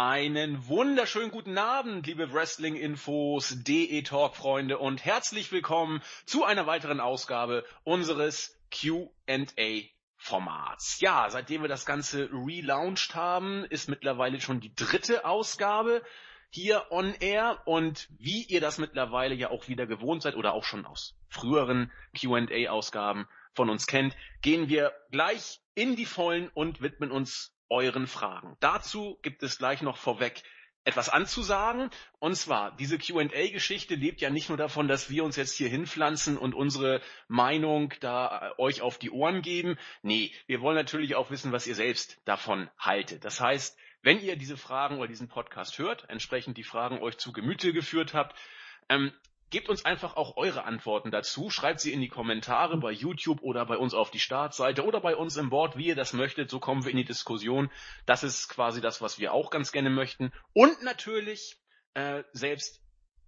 Einen wunderschönen guten Abend, liebe Wrestling-Infos, DE-Talk-Freunde und herzlich willkommen zu einer weiteren Ausgabe unseres Q&A-Formats. Ja, seitdem wir das Ganze relaunched haben, ist mittlerweile schon die dritte Ausgabe hier on air und wie ihr das mittlerweile ja auch wieder gewohnt seid oder auch schon aus früheren Q&A-Ausgaben von uns kennt, gehen wir gleich in die Vollen und widmen uns euren Fragen. Dazu gibt es gleich noch vorweg etwas anzusagen. Und zwar, diese QA-Geschichte lebt ja nicht nur davon, dass wir uns jetzt hier hinpflanzen und unsere Meinung da äh, euch auf die Ohren geben. Nee, wir wollen natürlich auch wissen, was ihr selbst davon haltet. Das heißt, wenn ihr diese Fragen oder diesen Podcast hört, entsprechend die Fragen euch zu Gemüte geführt habt, ähm, Gebt uns einfach auch eure Antworten dazu. Schreibt sie in die Kommentare bei YouTube oder bei uns auf die Startseite oder bei uns im Board, wie ihr das möchtet. So kommen wir in die Diskussion. Das ist quasi das, was wir auch ganz gerne möchten. Und natürlich äh, selbst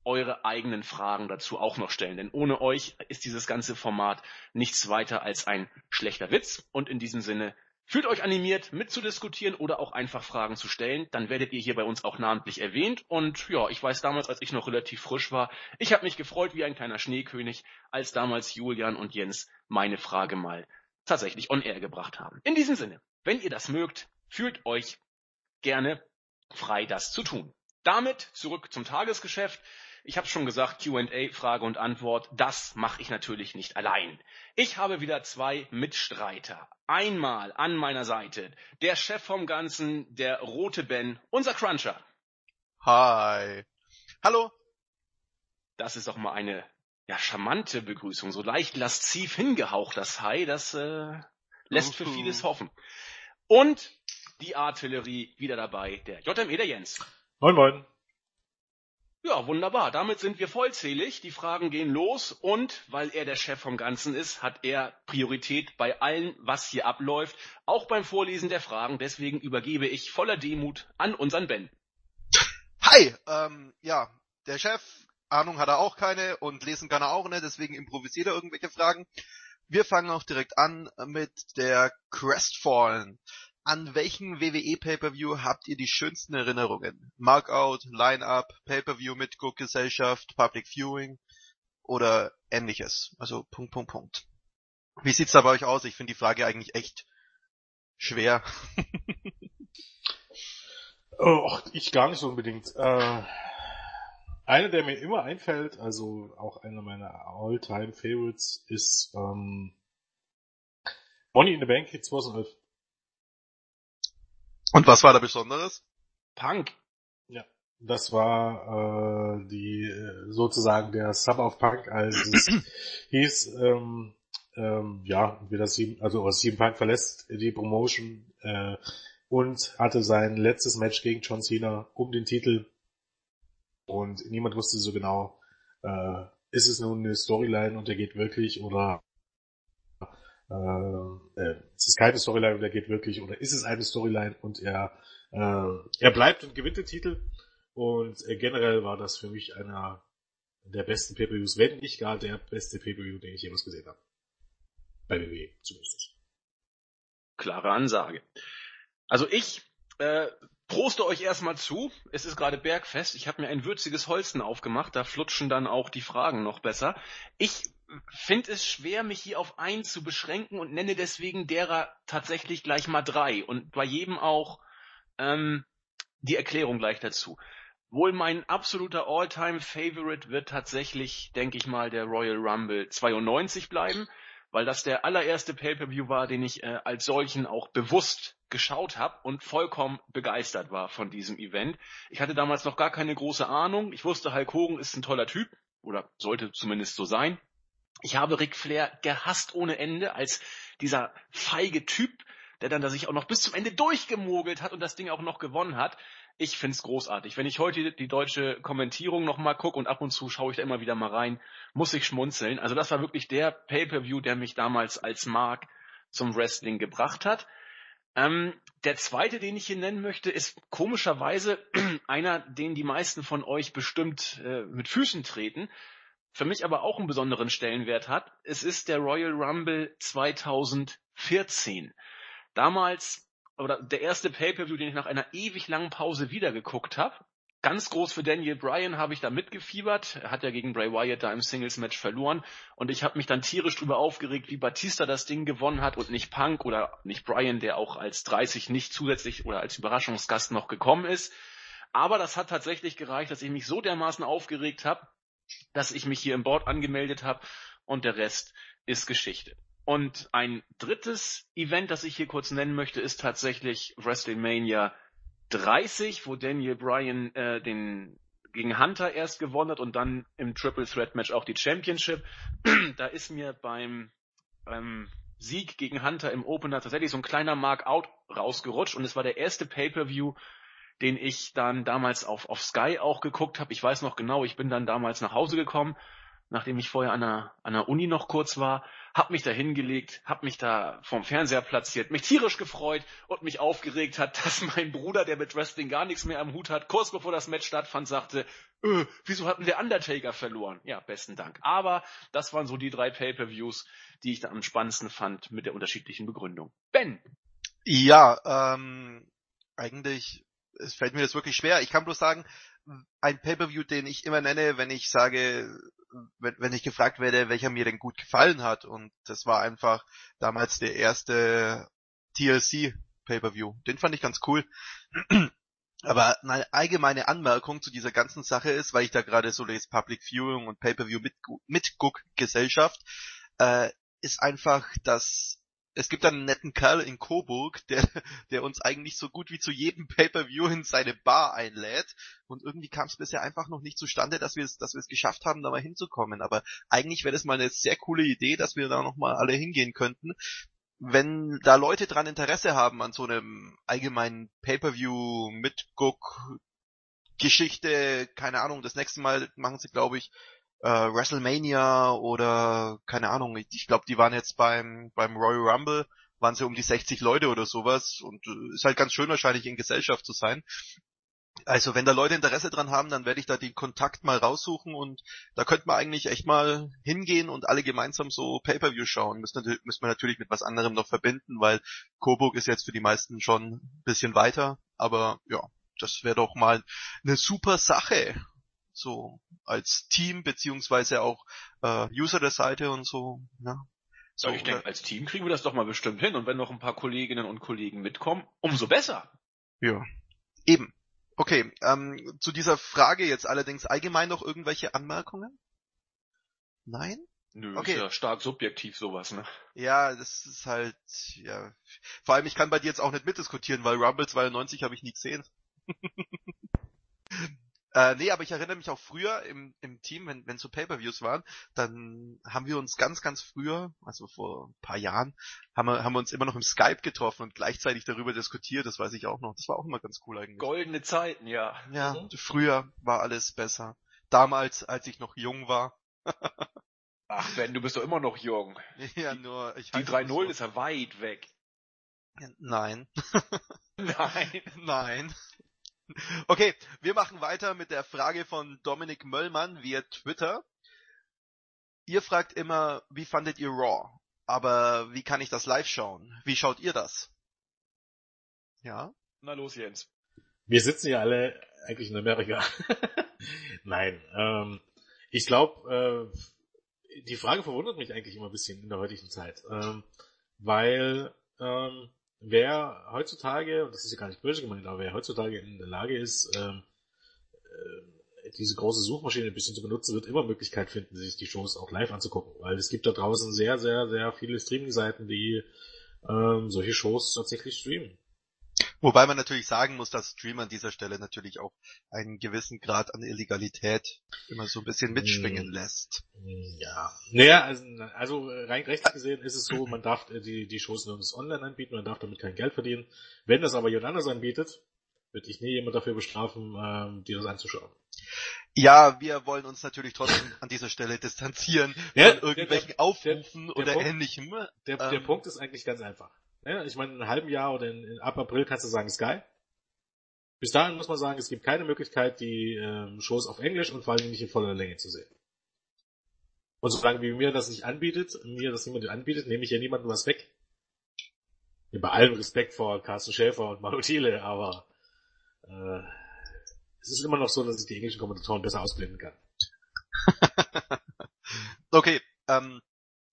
eure eigenen Fragen dazu auch noch stellen. Denn ohne euch ist dieses ganze Format nichts weiter als ein schlechter Witz. Und in diesem Sinne Fühlt euch animiert, mitzudiskutieren oder auch einfach Fragen zu stellen, dann werdet ihr hier bei uns auch namentlich erwähnt. Und ja, ich weiß damals, als ich noch relativ frisch war, ich habe mich gefreut wie ein kleiner Schneekönig, als damals Julian und Jens meine Frage mal tatsächlich on air gebracht haben. In diesem Sinne, wenn ihr das mögt, fühlt euch gerne frei, das zu tun. Damit zurück zum Tagesgeschäft. Ich habe schon gesagt, Q&A, Frage und Antwort, das mache ich natürlich nicht allein. Ich habe wieder zwei Mitstreiter. Einmal an meiner Seite der Chef vom Ganzen, der rote Ben, unser Cruncher. Hi. Hallo. Das ist doch mal eine ja, charmante Begrüßung, so leicht lasziv hingehaucht, das Hi, das äh, lässt für vieles hoffen. Und die Artillerie wieder dabei, der JME, der Jens. Moin, moin. Ja, wunderbar. Damit sind wir vollzählig. Die Fragen gehen los und weil er der Chef vom Ganzen ist, hat er Priorität bei allem, was hier abläuft, auch beim Vorlesen der Fragen. Deswegen übergebe ich voller Demut an unseren Ben. Hi, ähm, ja, der Chef, Ahnung hat er auch keine und lesen kann er auch nicht, deswegen improvisiert er irgendwelche Fragen. Wir fangen auch direkt an mit der Crestfallen. An welchen WWE Pay-Per-View habt ihr die schönsten Erinnerungen? Markout, Line-Up, Pay-Per-View mit Guckgesellschaft, Public Viewing oder ähnliches? Also Punkt, Punkt, Punkt. Wie sieht's da bei euch aus? Ich finde die Frage eigentlich echt schwer. oh, ich gar nicht unbedingt. Äh, einer, der mir immer einfällt, also auch einer meiner All-Time Favorites, ist ähm, Money in the Bank 2011. Und was war da Besonderes? Punk. Ja, das war äh, die äh, sozusagen der Sub of Punk, als es hieß, ähm, ähm, ja, wie das sieben, also CM Punk verlässt die Promotion äh, und hatte sein letztes Match gegen John Cena um den Titel und niemand wusste so genau, äh, ist es nun eine Storyline und der geht wirklich oder äh, äh, es ist keine Storyline und er geht wirklich, oder ist es eine Storyline und er, äh, er bleibt und gewinnt den Titel. Und äh, generell war das für mich einer der besten Pay-Per-Views, wenn nicht gar der beste Pay-Per-View, den ich jemals gesehen habe. Bei WWE zumindest. Klare Ansage. Also ich äh, proste euch erstmal zu. Es ist gerade Bergfest. Ich habe mir ein würziges Holzen aufgemacht. Da flutschen dann auch die Fragen noch besser. Ich finde es schwer, mich hier auf einen zu beschränken und nenne deswegen derer tatsächlich gleich mal drei und bei jedem auch ähm, die Erklärung gleich dazu. Wohl mein absoluter All-Time-Favorite wird tatsächlich, denke ich mal, der Royal Rumble 92 bleiben, weil das der allererste Pay-per-View war, den ich äh, als solchen auch bewusst geschaut habe und vollkommen begeistert war von diesem Event. Ich hatte damals noch gar keine große Ahnung. Ich wusste, Hulk Hogan ist ein toller Typ oder sollte zumindest so sein. Ich habe Ric Flair gehasst ohne Ende als dieser feige Typ, der dann da sich auch noch bis zum Ende durchgemogelt hat und das Ding auch noch gewonnen hat. Ich find's großartig. Wenn ich heute die deutsche Kommentierung nochmal gucke und ab und zu schaue ich da immer wieder mal rein, muss ich schmunzeln. Also das war wirklich der Pay-per-View, der mich damals als Mark zum Wrestling gebracht hat. Ähm, der zweite, den ich hier nennen möchte, ist komischerweise einer, den die meisten von euch bestimmt äh, mit Füßen treten für mich aber auch einen besonderen Stellenwert hat. Es ist der Royal Rumble 2014. Damals oder der erste Pay-Per-View, den ich nach einer ewig langen Pause wieder geguckt habe. Ganz groß für Daniel Bryan habe ich da mitgefiebert. Er hat ja gegen Bray Wyatt da im Singles-Match verloren. Und ich habe mich dann tierisch drüber aufgeregt, wie Batista das Ding gewonnen hat und nicht Punk oder nicht Bryan, der auch als 30 nicht zusätzlich oder als Überraschungsgast noch gekommen ist. Aber das hat tatsächlich gereicht, dass ich mich so dermaßen aufgeregt habe, dass ich mich hier im Board angemeldet habe und der Rest ist Geschichte. Und ein drittes Event, das ich hier kurz nennen möchte, ist tatsächlich WrestleMania 30, wo Daniel Bryan äh, den gegen Hunter erst gewonnen hat und dann im Triple Threat Match auch die Championship. da ist mir beim ähm, Sieg gegen Hunter im Opener tatsächlich so ein kleiner Mark-out rausgerutscht und es war der erste Pay-per-View, den ich dann damals auf, auf Sky auch geguckt habe. Ich weiß noch genau, ich bin dann damals nach Hause gekommen, nachdem ich vorher an der, an der Uni noch kurz war hab mich da hingelegt, hab mich da vorm Fernseher platziert, mich tierisch gefreut und mich aufgeregt hat, dass mein Bruder, der mit Wrestling gar nichts mehr am Hut hat, kurz bevor das Match stattfand, sagte, öh, wieso hat denn der Undertaker verloren? Ja, besten Dank. Aber das waren so die drei Pay-Per-Views, die ich da am spannendsten fand mit der unterschiedlichen Begründung. Ben! Ja, ähm, eigentlich, es fällt mir das wirklich schwer. Ich kann bloß sagen, ein Pay-Per-View, den ich immer nenne, wenn ich sage, wenn, wenn ich gefragt werde, welcher mir denn gut gefallen hat. Und das war einfach damals der erste TLC Pay-Per-View. Den fand ich ganz cool. Aber eine allgemeine Anmerkung zu dieser ganzen Sache ist, weil ich da gerade so lese Public Viewing und Pay-Per-View mit, mit Guck Gesellschaft, äh, ist einfach, dass es gibt einen netten Kerl in Coburg, der, der uns eigentlich so gut wie zu jedem Pay-Per-View in seine Bar einlädt. Und irgendwie kam es bisher einfach noch nicht zustande, dass wir es, dass wir es geschafft haben, da mal hinzukommen. Aber eigentlich wäre das mal eine sehr coole Idee, dass wir da nochmal alle hingehen könnten. Wenn da Leute dran Interesse haben an so einem allgemeinen Pay-Per-View mit Guck Geschichte, keine Ahnung, das nächste Mal machen sie, glaube ich, äh, WrestleMania oder keine Ahnung, ich, glaube, die waren jetzt beim beim Royal Rumble, waren sie um die 60 Leute oder sowas und äh, ist halt ganz schön wahrscheinlich in Gesellschaft zu sein. Also wenn da Leute Interesse dran haben, dann werde ich da den Kontakt mal raussuchen und da könnte man eigentlich echt mal hingehen und alle gemeinsam so Pay-Per-View schauen. Müssen, müssen wir natürlich mit was anderem noch verbinden, weil Coburg ist jetzt für die meisten schon ein bisschen weiter, aber ja, das wäre doch mal eine super Sache so als Team beziehungsweise auch äh, User der Seite und so. Ja. So, ich denke, als Team kriegen wir das doch mal bestimmt hin und wenn noch ein paar Kolleginnen und Kollegen mitkommen, umso besser. Ja, eben. Okay, ähm, zu dieser Frage jetzt allerdings allgemein noch irgendwelche Anmerkungen? Nein? Nö, okay. ist ja stark subjektiv sowas, ne? Ja, das ist halt, ja. Vor allem, ich kann bei dir jetzt auch nicht mitdiskutieren, weil Rumble 92 habe ich nie gesehen. Äh, nee, aber ich erinnere mich auch früher im, im Team, wenn, wenn so Pay-Per-Views waren, dann haben wir uns ganz, ganz früher, also vor ein paar Jahren, haben wir, haben wir uns immer noch im Skype getroffen und gleichzeitig darüber diskutiert, das weiß ich auch noch. Das war auch immer ganz cool eigentlich. Goldene Zeiten, ja. Ja, mhm. früher war alles besser. Damals, als ich noch jung war. Ach, Ben, du bist doch immer noch jung. Ja, nur, ich Die 3-0 ist ja weit weg. Nein. Nein. Nein. Okay, wir machen weiter mit der Frage von Dominik Möllmann via Twitter. Ihr fragt immer, wie fandet ihr Raw? Aber wie kann ich das live schauen? Wie schaut ihr das? Ja? Na los, Jens. Wir sitzen ja alle eigentlich in Amerika. Nein, ähm, ich glaube, äh, die Frage verwundert mich eigentlich immer ein bisschen in der heutigen Zeit, ähm, weil ähm, wer heutzutage, und das ist ja gar nicht böse gemeint, aber wer heutzutage in der Lage ist, ähm, äh, diese große Suchmaschine ein bisschen zu benutzen, wird immer Möglichkeit finden, sich die Shows auch live anzugucken. Weil es gibt da draußen sehr, sehr, sehr viele Streaming-Seiten, die ähm, solche Shows tatsächlich streamen. Wobei man natürlich sagen muss, dass Stream an dieser Stelle natürlich auch einen gewissen Grad an Illegalität immer so ein bisschen mitschwingen hm. lässt. Ja. Naja, also, also rein rechtlich gesehen ist es so, man darf die, die Shows nur online anbieten, man darf damit kein Geld verdienen. Wenn das aber jemand anders anbietet, wird ich nie jemand dafür bestrafen, ähm, dir das anzuschauen. Ja, wir wollen uns natürlich trotzdem an dieser Stelle distanzieren ja, von irgendwelchen der, der, Aufrufen der, oder Punkt, ähnlichem. Der, ähm, der Punkt ist eigentlich ganz einfach. Ja, ich meine, in einem halben Jahr oder in, in, ab April kannst du sagen Sky. Bis dahin muss man sagen, es gibt keine Möglichkeit, die ähm, Shows auf Englisch und vor allem nicht in voller Länge zu sehen. Und solange wie mir das nicht anbietet, mir das niemand anbietet, nehme ich ja niemandem was weg. bei allem Respekt vor Carsten Schäfer und Manu Thiele, aber äh, es ist immer noch so, dass ich die englischen Kommentatoren besser ausblenden kann. okay, ähm,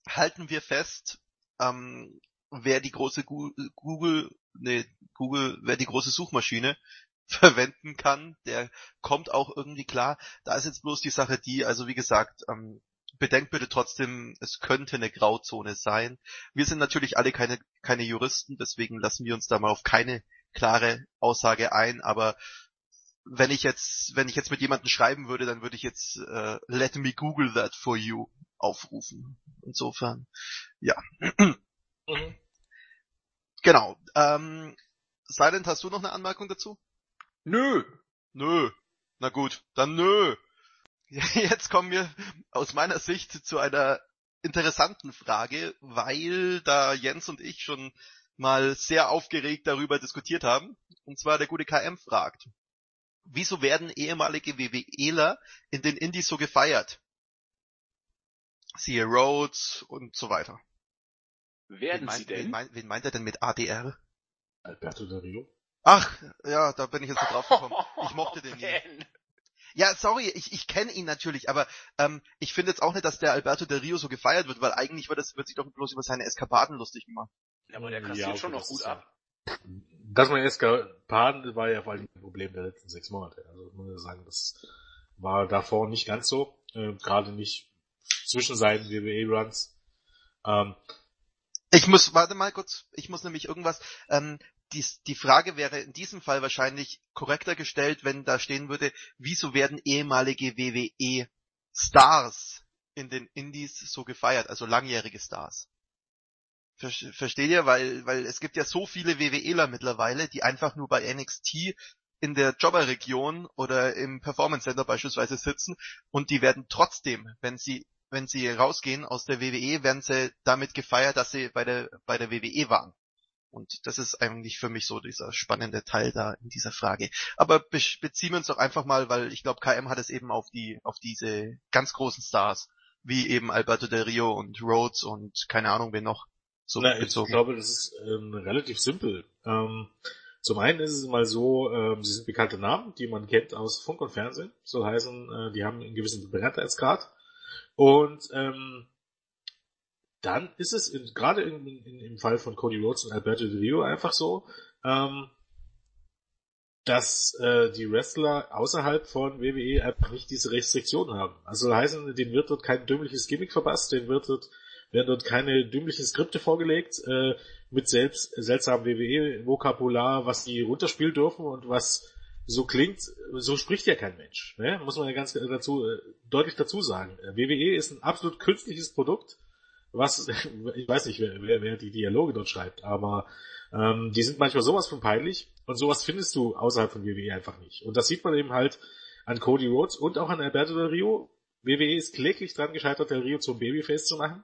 halten wir fest, ähm, wer die große Google, nee, Google, wer die große Suchmaschine verwenden kann, der kommt auch irgendwie klar. Da ist jetzt bloß die Sache die, also wie gesagt, ähm, bedenkt bitte trotzdem, es könnte eine Grauzone sein. Wir sind natürlich alle keine, keine Juristen, deswegen lassen wir uns da mal auf keine klare Aussage ein, aber wenn ich jetzt, wenn ich jetzt mit jemandem schreiben würde, dann würde ich jetzt äh, let me Google that for you aufrufen. Insofern, ja. Mhm. Genau. Ähm, Silent, hast du noch eine Anmerkung dazu? Nö. Nö. Na gut, dann nö. Jetzt kommen wir aus meiner Sicht zu einer interessanten Frage, weil da Jens und ich schon mal sehr aufgeregt darüber diskutiert haben. Und zwar der gute KM fragt, wieso werden ehemalige WWEler in den Indies so gefeiert? Siehe Rhodes und so weiter. Werden meint, sie denn? Wen, meint, wen meint er denn mit ADR? Alberto Del Rio. Ach, ja, da bin ich jetzt so drauf gekommen. Ich mochte den nie. Ja, sorry, ich, ich kenne ihn natürlich, aber ähm, ich finde jetzt auch nicht, dass der Alberto Del Rio so gefeiert wird, weil eigentlich wird, das, wird sich doch bloß über seine Eskapaden lustig gemacht. Ja, aber der kassiert ja, schon noch gut ab. Das mit Eskapaden war ja vor allem ein Problem der letzten sechs Monate. Also muss ich sagen, das war davor nicht ganz so. Äh, Gerade nicht zwischen seinen WWE-Runs. Ähm, ich muss, warte mal kurz, ich muss nämlich irgendwas, ähm, die, die Frage wäre in diesem Fall wahrscheinlich korrekter gestellt, wenn da stehen würde, wieso werden ehemalige WWE Stars in den Indies so gefeiert, also langjährige Stars. Versteht ihr? Weil, weil es gibt ja so viele WWEler mittlerweile, die einfach nur bei NXT in der Jobberregion oder im Performance Center beispielsweise sitzen und die werden trotzdem, wenn sie wenn sie rausgehen aus der WWE, werden sie damit gefeiert, dass sie bei der bei der WWE waren. Und das ist eigentlich für mich so dieser spannende Teil da in dieser Frage. Aber be beziehen wir uns doch einfach mal, weil ich glaube, KM hat es eben auf die auf diese ganz großen Stars, wie eben Alberto Del Rio und Rhodes und keine Ahnung wen noch so Na, bezogen. Ich glaube, das ist ähm, relativ simpel. Ähm, zum einen ist es mal so, ähm, sie sind bekannte Namen, die man kennt aus Funk und Fernsehen. Soll heißen, äh, die haben einen gewissen Bekanntheitsgrad. Und ähm, dann ist es gerade im Fall von Cody Rhodes und Alberto Del Rio einfach so, ähm, dass äh, die Wrestler außerhalb von WWE einfach nicht diese Restriktionen haben. Also heißen, denen wird dort kein dümmliches Gimmick verpasst, denen wird dort werden dort keine dümmlichen Skripte vorgelegt, äh, mit selbst seltsamem WWE-Vokabular, was die runterspielen dürfen und was so klingt, so spricht ja kein Mensch. Ne? Muss man ja ganz dazu, äh, deutlich dazu sagen. WWE ist ein absolut künstliches Produkt, was, ich weiß nicht, wer, wer, wer die Dialoge dort schreibt, aber ähm, die sind manchmal sowas von peinlich und sowas findest du außerhalb von WWE einfach nicht. Und das sieht man eben halt an Cody Rhodes und auch an Alberto Del Rio. WWE ist kläglich dran gescheitert, Del Rio zum Babyface zu machen.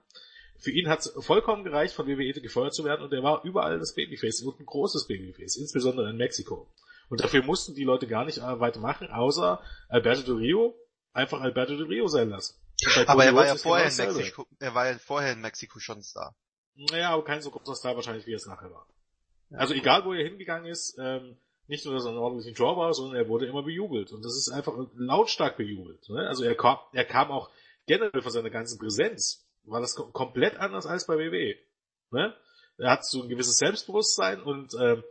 Für ihn hat es vollkommen gereicht, von WWE gefeuert zu werden und er war überall das Babyface und ein großes Babyface, insbesondere in Mexiko. Und dafür mussten die Leute gar nicht weiter machen, außer Alberto Del Rio einfach Alberto Del Rio sein lassen. Aber er war ja vorher genau in Mexiko, er war ja vorher in Mexiko schon Star. Naja, aber kein so großer Star wahrscheinlich, wie er es nachher war. Also egal, wo er hingegangen ist, ähm, nicht nur, dass er ein ordentlicher Draw war, sondern er wurde immer bejubelt. Und das ist einfach lautstark bejubelt. Ne? Also er kam, er kam auch generell von seiner ganzen Präsenz war das komplett anders als bei WWE. Ne? Er hat so ein gewisses Selbstbewusstsein und ähm,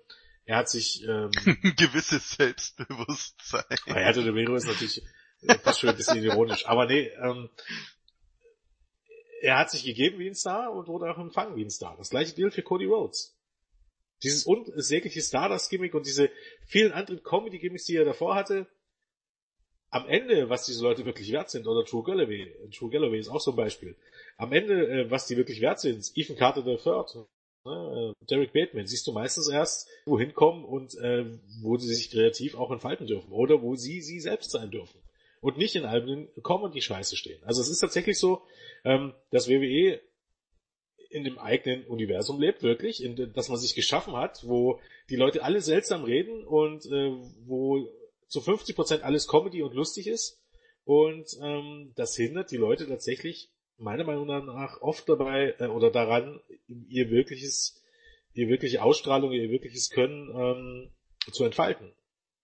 er hat sich ähm, gewisses Selbstbewusstsein. Er hatte der Vero ist natürlich fast schon ein bisschen ironisch, aber nee, ähm, er hat sich gegeben wie ein Star und wurde auch empfangen wie ein Star. Das gleiche gilt für Cody Rhodes. Dieses unsägliche Stardust-Gimmick und diese vielen anderen Comedy-Gimmicks, die er davor hatte, am Ende, was diese Leute wirklich wert sind, oder True Galloway, True Galloway ist auch so ein Beispiel. Am Ende, äh, was die wirklich wert sind, Ethan Carter III, ne, äh, Derek Bateman, siehst du meistens erst, wohin kommen und äh, wo sie sich kreativ auch entfalten dürfen oder wo sie sie selbst sein dürfen. Und nicht in Alben kommen und die Scheiße stehen. Also es ist tatsächlich so, ähm, dass WWE in dem eigenen Universum lebt, wirklich, in, dass man sich geschaffen hat, wo die Leute alle seltsam reden und äh, wo zu 50% alles Comedy und lustig ist. Und ähm, das hindert die Leute tatsächlich meiner Meinung nach oft dabei äh, oder daran, ihr wirkliches ihre wirkliche Ausstrahlung, ihr wirkliches Können ähm, zu entfalten.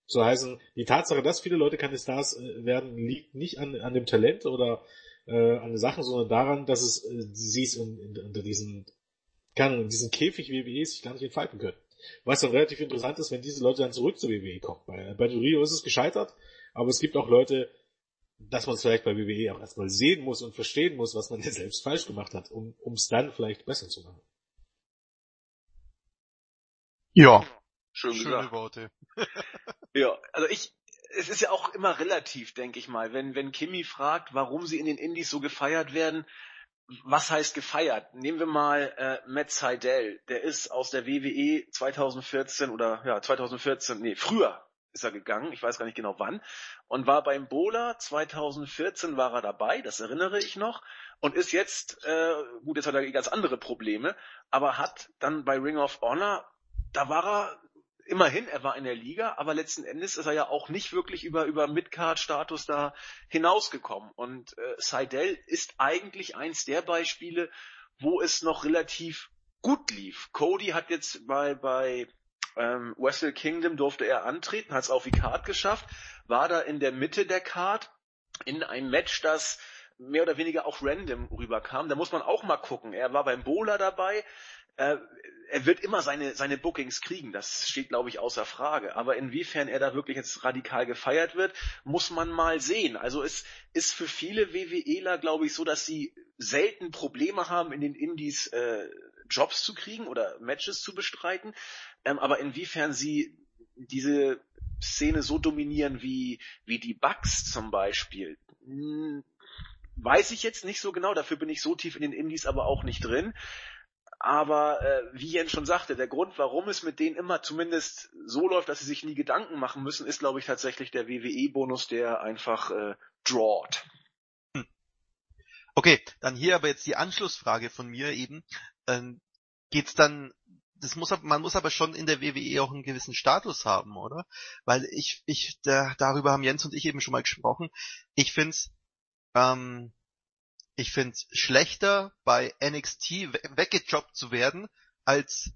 So heißen, die Tatsache, dass viele Leute keine Stars äh, werden, liegt nicht an, an dem Talent oder äh, an den Sachen, sondern daran, dass es äh, sie es unter diesen, kann, in diesen Käfig WWE sich gar nicht entfalten können. Was dann relativ interessant ist, wenn diese Leute dann zurück zur WWE kommen. Bei, bei Rio ist es gescheitert, aber es gibt auch Leute, dass man es vielleicht bei WWE auch erstmal sehen muss und verstehen muss, was man ja selbst falsch gemacht hat, um es dann vielleicht besser zu machen. Ja, Schön schöne gesagt. Worte. Ja, also ich, es ist ja auch immer relativ, denke ich mal. Wenn, wenn Kimi fragt, warum sie in den Indies so gefeiert werden, was heißt gefeiert? Nehmen wir mal äh, Matt Seidel, der ist aus der WWE 2014 oder ja 2014, nee, früher ist er gegangen, ich weiß gar nicht genau wann, und war beim Bola 2014 war er dabei, das erinnere ich noch, und ist jetzt, äh, gut, jetzt hat er ganz andere Probleme, aber hat dann bei Ring of Honor, da war er immerhin, er war in der Liga, aber letzten Endes ist er ja auch nicht wirklich über, über Midcard-Status da hinausgekommen. Und äh, Seidel ist eigentlich eins der Beispiele, wo es noch relativ gut lief. Cody hat jetzt bei, bei ähm, Wrestle Kingdom durfte er antreten, hat es auf die Card geschafft, war da in der Mitte der Card in einem Match, das mehr oder weniger auch random rüberkam. Da muss man auch mal gucken. Er war beim Bowler dabei, äh, er wird immer seine, seine Bookings kriegen, das steht, glaube ich, außer Frage. Aber inwiefern er da wirklich jetzt radikal gefeiert wird, muss man mal sehen. Also es ist für viele WWEler, glaube ich, so, dass sie selten Probleme haben, in den Indies äh, Jobs zu kriegen oder Matches zu bestreiten. Ähm, aber inwiefern sie diese Szene so dominieren wie, wie die Bugs zum Beispiel, hm, weiß ich jetzt nicht so genau. Dafür bin ich so tief in den Indies aber auch nicht drin. Aber äh, wie Jens schon sagte, der Grund, warum es mit denen immer zumindest so läuft, dass sie sich nie Gedanken machen müssen, ist, glaube ich, tatsächlich der WWE-Bonus, der einfach äh, drawt. Okay, dann hier aber jetzt die Anschlussfrage von mir eben. Ähm, geht's dann, das muss, man muss aber schon in der WWE auch einen gewissen Status haben, oder? Weil ich, ich, da, darüber haben Jens und ich eben schon mal gesprochen. Ich find's, ähm, ich find's schlechter, bei NXT we weggejobbt zu werden, als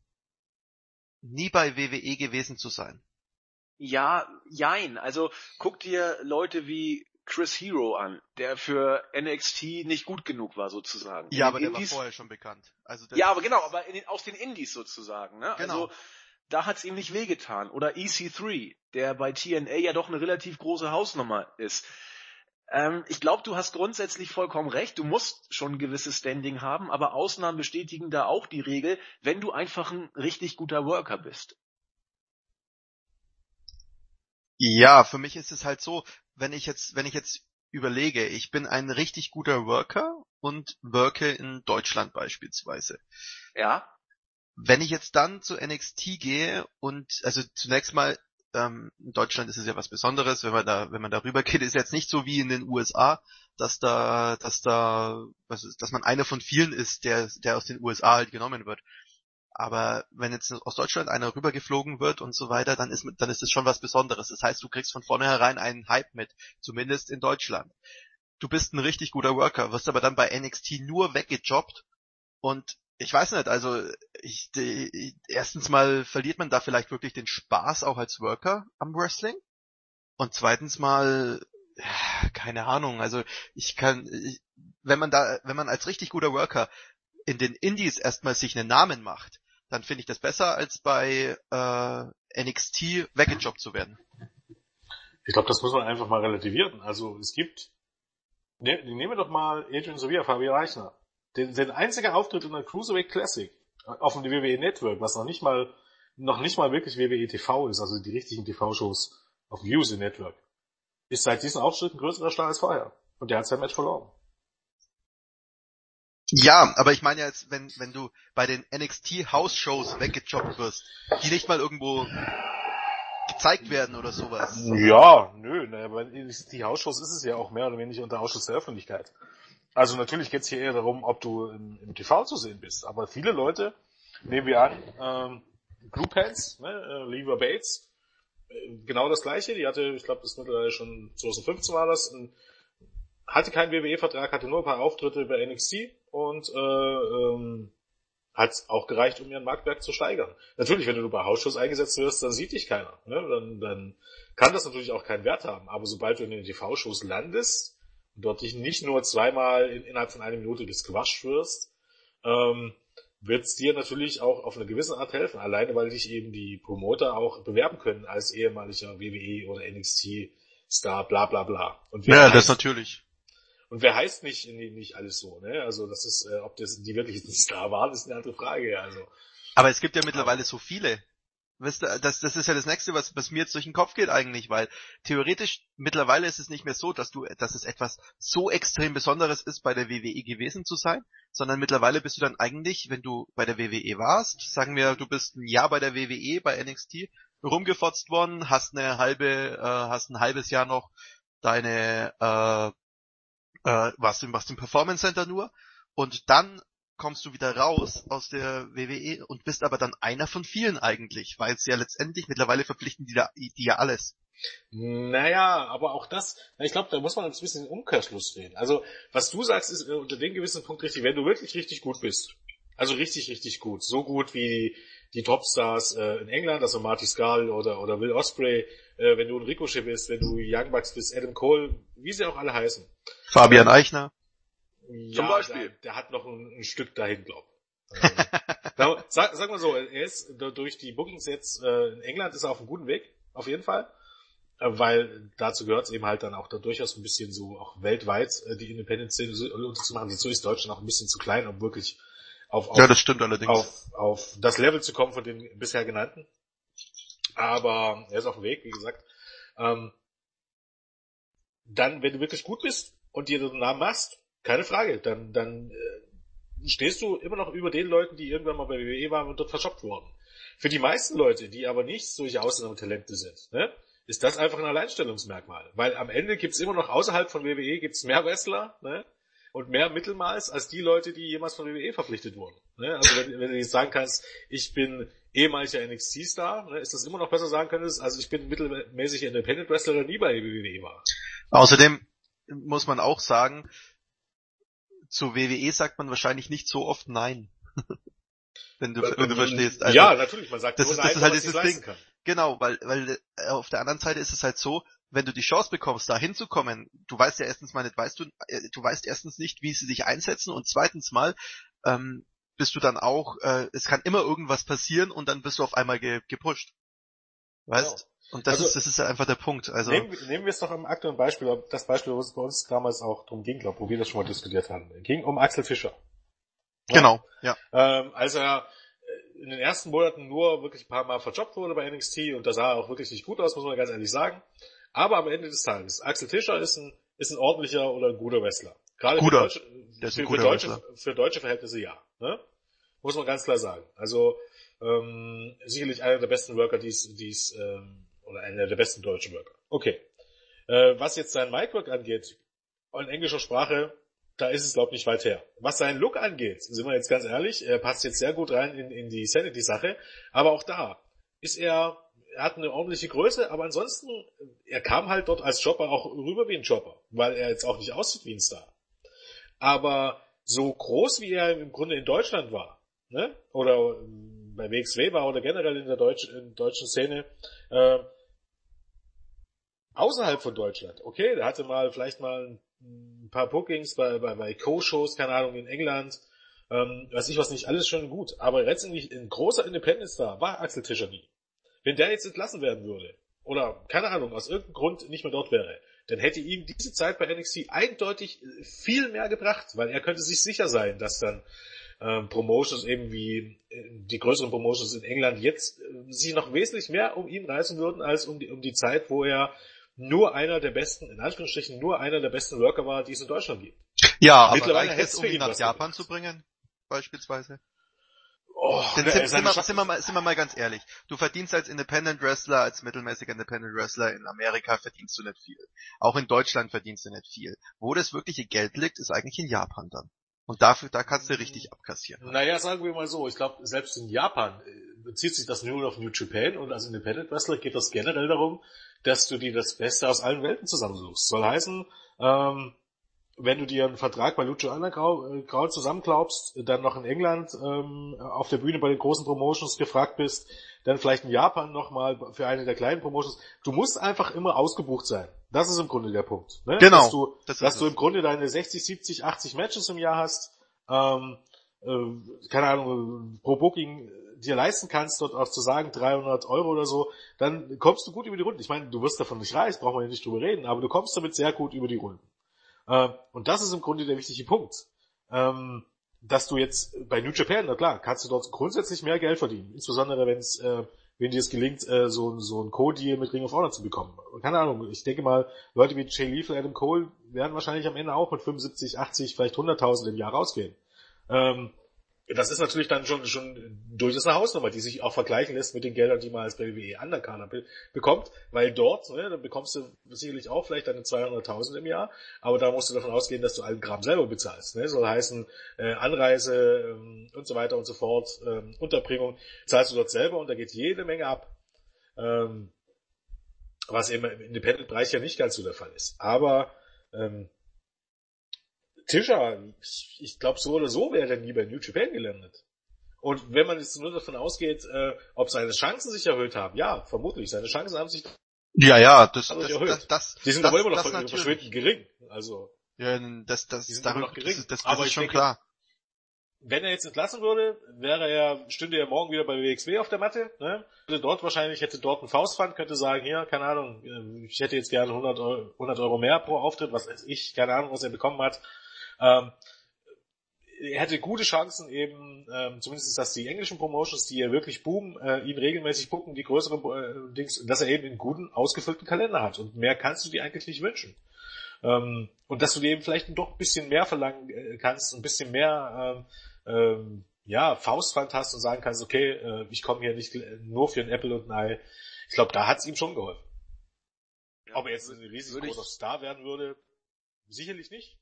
nie bei WWE gewesen zu sein. Ja, jein. Also guck dir Leute wie Chris Hero an, der für NXT nicht gut genug war sozusagen. Ja, aber der war Indies- vorher schon bekannt. Also Ja, aber genau, aber den, aus den Indies sozusagen. Ne? Genau. Also da hat's ihm nicht wehgetan. Oder EC3, der bei TNA ja doch eine relativ große Hausnummer ist. Ähm, ich glaube, du hast grundsätzlich vollkommen recht. Du musst schon ein gewisses Standing haben, aber Ausnahmen bestätigen da auch die Regel, wenn du einfach ein richtig guter Worker bist. Ja, für mich ist es halt so, wenn ich jetzt, wenn ich jetzt überlege, ich bin ein richtig guter Worker und worke in Deutschland beispielsweise. Ja, Wenn ich jetzt dann zu NXT gehe und also zunächst mal ähm, in Deutschland ist es ja was Besonderes, wenn man da, wenn man darüber geht, ist jetzt nicht so wie in den USA, dass da, dass da, was ist, dass man einer von vielen ist, der, der aus den USA halt genommen wird. Aber wenn jetzt aus Deutschland einer rübergeflogen wird und so weiter, dann ist, dann ist es schon was Besonderes. Das heißt, du kriegst von vornherein einen Hype mit, zumindest in Deutschland. Du bist ein richtig guter Worker, wirst aber dann bei NXT nur weggejobbt und ich weiß nicht, also ich, die, erstens mal verliert man da vielleicht wirklich den Spaß auch als Worker am Wrestling und zweitens mal keine Ahnung, also ich kann ich, wenn man da wenn man als richtig guter Worker in den Indies erstmal sich einen Namen macht, dann finde ich das besser als bei äh, NXT weggejobbt zu werden. Ich glaube, das muss man einfach mal relativieren. Also es gibt, ne, nehmen wir doch mal Adrian Sevilla, Fabian Reichner. Den, den einziger Auftritt in der Cruiserweight Classic auf dem WWE Network, was noch nicht mal, noch nicht mal wirklich WWE TV ist, also die richtigen TV-Shows auf dem USA Network, ist seit diesem Auftritt ein größerer Star als vorher. Und der hat sein Match verloren. Ja, aber ich meine ja jetzt, wenn wenn du bei den NXT House Shows weggejobbt wirst, die nicht mal irgendwo gezeigt werden oder sowas. Ja, nö, ne, aber die Hausshows ist es ja auch mehr oder weniger unter Ausschuss der Öffentlichkeit. Also natürlich geht es hier eher darum, ob du im, im TV zu sehen bist. Aber viele Leute, nehmen wir an, ähm, Blue Pants, ne, äh, Lever Bates, äh, genau das gleiche, die hatte, ich glaube, das mittlerweile schon 2015 war das, hatte keinen WWE-Vertrag, hatte nur ein paar Auftritte bei NXT und äh, ähm, hat auch gereicht, um ihren Marktwert zu steigern. Natürlich, wenn du bei Hausschuss eingesetzt wirst, dann sieht dich keiner. Ne? Dann, dann kann das natürlich auch keinen Wert haben. Aber sobald du in den TV-Shows landest und dort dich nicht nur zweimal in, innerhalb von einer Minute gesquasht wirst, ähm, wird es dir natürlich auch auf eine gewisse Art helfen. Alleine, weil dich eben die Promoter auch bewerben können als ehemaliger WWE oder NXT-Star, bla bla bla. Und ja, das natürlich. Und wer heißt nicht, nicht alles so, ne? Also das ist, äh, ob das die wirklich ein Star waren, ist eine andere Frage, also. Aber es gibt ja mittlerweile so viele. Weißt du, das, das ist ja das nächste, was, was mir jetzt durch den Kopf geht eigentlich, weil theoretisch mittlerweile ist es nicht mehr so, dass du, dass es etwas so extrem Besonderes ist, bei der WWE gewesen zu sein, sondern mittlerweile bist du dann eigentlich, wenn du bei der WWE warst, sagen wir, du bist ein Jahr bei der WWE, bei NXT, rumgefotzt worden, hast eine halbe, äh, hast ein halbes Jahr noch deine äh, äh, warst, du, warst im Performance Center nur und dann kommst du wieder raus aus der WWE und bist aber dann einer von vielen eigentlich, weil es ja letztendlich mittlerweile verpflichten die, da, die ja alles. Naja, aber auch das, ich glaube, da muss man ein bisschen Umkehrschluss reden. Also, was du sagst, ist äh, unter dem gewissen Punkt richtig, wenn du wirklich richtig gut bist. Also richtig, richtig gut. So gut wie die Topstars äh, in England, also Marty Skull oder, oder Will Osprey, äh, wenn du ein Ricochet bist, wenn du Young Bucks bist, Adam Cole, wie sie auch alle heißen. Fabian Eichner. Ja, Zum Beispiel. Der, der hat noch ein, ein Stück dahin, glaub. Ähm, sag, sag mal so, er ist durch die Bookings jetzt äh, in England ist er auf einem guten Weg, auf jeden Fall. Äh, weil dazu gehört es eben halt dann auch da durchaus ein bisschen so auch weltweit äh, die Independent-Szene so, unterzumachen. So ist Deutschland auch ein bisschen zu klein, um wirklich auf, auf, ja, das stimmt allerdings. Auf, auf das Level zu kommen von den bisher genannten. Aber er ist auf dem Weg, wie gesagt. Ähm, dann, wenn du wirklich gut bist und dir den Namen machst, keine Frage, dann, dann äh, stehst du immer noch über den Leuten, die irgendwann mal bei WWE waren und dort verschoppt wurden. Für die meisten Leute, die aber nicht solche Ausnahmetalente sind, ne, ist das einfach ein Alleinstellungsmerkmal. Weil am Ende gibt's immer noch außerhalb von WWE gibt's mehr Wrestler, ne? Und mehr Mittelmaß als die Leute, die jemals von WWE verpflichtet wurden. Ne? Also wenn, wenn, du jetzt sagen kannst, ich bin ehemaliger NXT-Star, ne, ist das immer noch besser sagen könntest, also ich bin mittelmäßiger Independent Wrestler, der nie bei WWE war. Außerdem muss man auch sagen, zu WWE sagt man wahrscheinlich nicht so oft Nein. wenn, du, wenn du verstehst. Also, ja, natürlich, man sagt das nur ist, Nein, das ist halt dieses Ding. Kann. Genau, weil, weil äh, auf der anderen Seite ist es halt so, wenn du die Chance bekommst, da hinzukommen, du weißt ja erstens mal nicht, weißt du, äh, du weißt erstens nicht, wie sie sich einsetzen und zweitens mal, ähm, bist du dann auch, äh, es kann immer irgendwas passieren und dann bist du auf einmal ge gepusht. Weißt? Genau. Und das also, ist, das ist ja einfach der Punkt. Also nehmen, nehmen wir es doch am aktuellen Beispiel, das Beispiel, wo es bei uns damals auch drum ging, glaube wo wir das schon mal diskutiert haben. Ging um Axel Fischer. Ja? Genau, ja. Ähm, als er in den ersten Monaten nur wirklich ein paar Mal verjobbt wurde bei NXT und da sah er auch wirklich nicht gut aus, muss man ganz ehrlich sagen. Aber am Ende des Tages, Axel Fischer ist ein, ist ein ordentlicher oder ein guter Wrestler. Gerade guter. Für, deutsche, für, für, deutsche, für deutsche Verhältnisse ja. Ne? Muss man ganz klar sagen. Also ähm, sicherlich einer der besten Worker, die es, ähm, oder einer der besten deutschen Worker. Okay. Äh, was jetzt sein Micwork angeht, in englischer Sprache, da ist es, glaube ich, nicht weit her. Was seinen Look angeht, sind wir jetzt ganz ehrlich, er passt jetzt sehr gut rein in, in die Sanity-Sache, aber auch da ist er er hat eine ordentliche Größe, aber ansonsten, er kam halt dort als Jobber auch rüber wie ein Jobber, weil er jetzt auch nicht aussieht wie ein Star. Aber so groß wie er im Grunde in Deutschland war, ne? oder bei WXW war oder generell in der Deutsch, in deutschen Szene, äh, außerhalb von Deutschland, okay, der hatte mal vielleicht mal ein paar Bookings bei, bei, bei Co-Shows, keine Ahnung, in England, ähm, weiß ich was nicht, alles schön gut, aber letztendlich ein großer Independent-Star war Axel Tischer nie. Wenn der jetzt entlassen werden würde, oder keine Ahnung, aus irgendeinem Grund nicht mehr dort wäre, dann hätte ihm diese Zeit bei NXT eindeutig viel mehr gebracht, weil er könnte sich sicher sein, dass dann ähm, Promotions eben wie äh, die größeren Promotions in England jetzt äh, sich noch wesentlich mehr um ihn reißen würden, als um die, um die Zeit, wo er nur einer der besten, in Anführungsstrichen nur einer der besten Worker war, die es in Deutschland gibt. Ja, Mittlerweile aber reicht es, um ihn nach Japan zu bringen, beispielsweise? Oh, Denn sind, sind, wir, sind, wir mal, sind wir mal ganz ehrlich. Du verdienst als Independent Wrestler, als mittelmäßiger Independent Wrestler in Amerika verdienst du nicht viel. Auch in Deutschland verdienst du nicht viel. Wo das wirkliche Geld liegt, ist eigentlich in Japan dann. Und dafür, da kannst du richtig abkassieren. Naja, sagen wir mal so, ich glaube, selbst in Japan äh, bezieht sich das nur auf New Japan und als Independent Wrestler geht das generell darum, dass du dir das Beste aus allen Welten zusammensuchst. Soll heißen, ähm, wenn du dir einen Vertrag bei Lucha Underground äh, zusammenklaubst, dann noch in England ähm, auf der Bühne bei den großen Promotions gefragt bist, dann vielleicht in Japan nochmal für eine der kleinen Promotions. Du musst einfach immer ausgebucht sein. Das ist im Grunde der Punkt. Ne? Genau. Dass du, das dass du im Grunde deine 60, 70, 80 Matches im Jahr hast, ähm, äh, keine Ahnung, pro Booking dir leisten kannst, dort auch zu sagen 300 Euro oder so, dann kommst du gut über die Runden. Ich meine, du wirst davon nicht reich, brauchen wir ja nicht drüber reden, aber du kommst damit sehr gut über die Runden. Äh, und das ist im Grunde der wichtige Punkt. Ähm, dass du jetzt bei New Japan, na klar, kannst du dort grundsätzlich mehr Geld verdienen. Insbesondere wenn es, äh, wenn dir es gelingt, äh, so, so ein Co-Deal mit Ring of Honor zu bekommen. Keine Ahnung, ich denke mal, Leute wie Jay Lethal, Adam Cole werden wahrscheinlich am Ende auch mit 75, 80, vielleicht 100.000 im Jahr rausgehen. Ähm, das ist natürlich dann schon, schon durchaus eine Hausnummer, die sich auch vergleichen lässt mit den Geldern, die man als WWE Undercarder be bekommt, weil dort, ne, dann bekommst du sicherlich auch vielleicht deine 200.000 im Jahr, aber da musst du davon ausgehen, dass du allen Gramm selber bezahlst, ne, soll heißen, äh, Anreise ähm, und so weiter und so fort, ähm, Unterbringung, zahlst du dort selber und da geht jede Menge ab, ähm, was eben im Independent-Bereich ja nicht ganz so der Fall ist, aber ähm, Tischer, ich, glaube so oder so wäre er nie bei New Japan gelandet. Und wenn man jetzt nur davon ausgeht, äh, ob seine Chancen sich erhöht haben, ja, vermutlich. Seine Chancen haben sich ja, ja, das, das, das, das, Die sind das, aber immer noch verschwindend gering. Also, ja, das, das, die sind immer noch gering. Das, das, das aber ist schon denke, klar. Wenn er jetzt entlassen würde, wäre er, stünde er morgen wieder bei WXW auf der Matte, ne? Würde dort wahrscheinlich, hätte dort ein Faustpfand, könnte sagen, hier, keine Ahnung, ähm, ich hätte jetzt gerne 100 Euro, 100 Euro mehr pro Auftritt, was weiß ich, keine Ahnung, was er bekommen hat. Ähm, er hätte gute Chancen eben, ähm, zumindest dass die englischen Promotions, die ja wirklich boomen, äh, ihn regelmäßig gucken, die größeren äh, Dings, dass er eben einen guten, ausgefüllten Kalender hat. Und mehr kannst du dir eigentlich nicht wünschen. Ähm, und dass du dir eben vielleicht doch ein bisschen mehr verlangen äh, kannst, ein bisschen mehr ähm, ähm, ja, Faustpfand hast und sagen kannst, okay, äh, ich komme hier nicht nur für ein Apple und ein Ei. Ich glaube, da hat es ihm schon geholfen. Ja, Ob er jetzt ein riesengroßer Star werden würde, sicherlich nicht.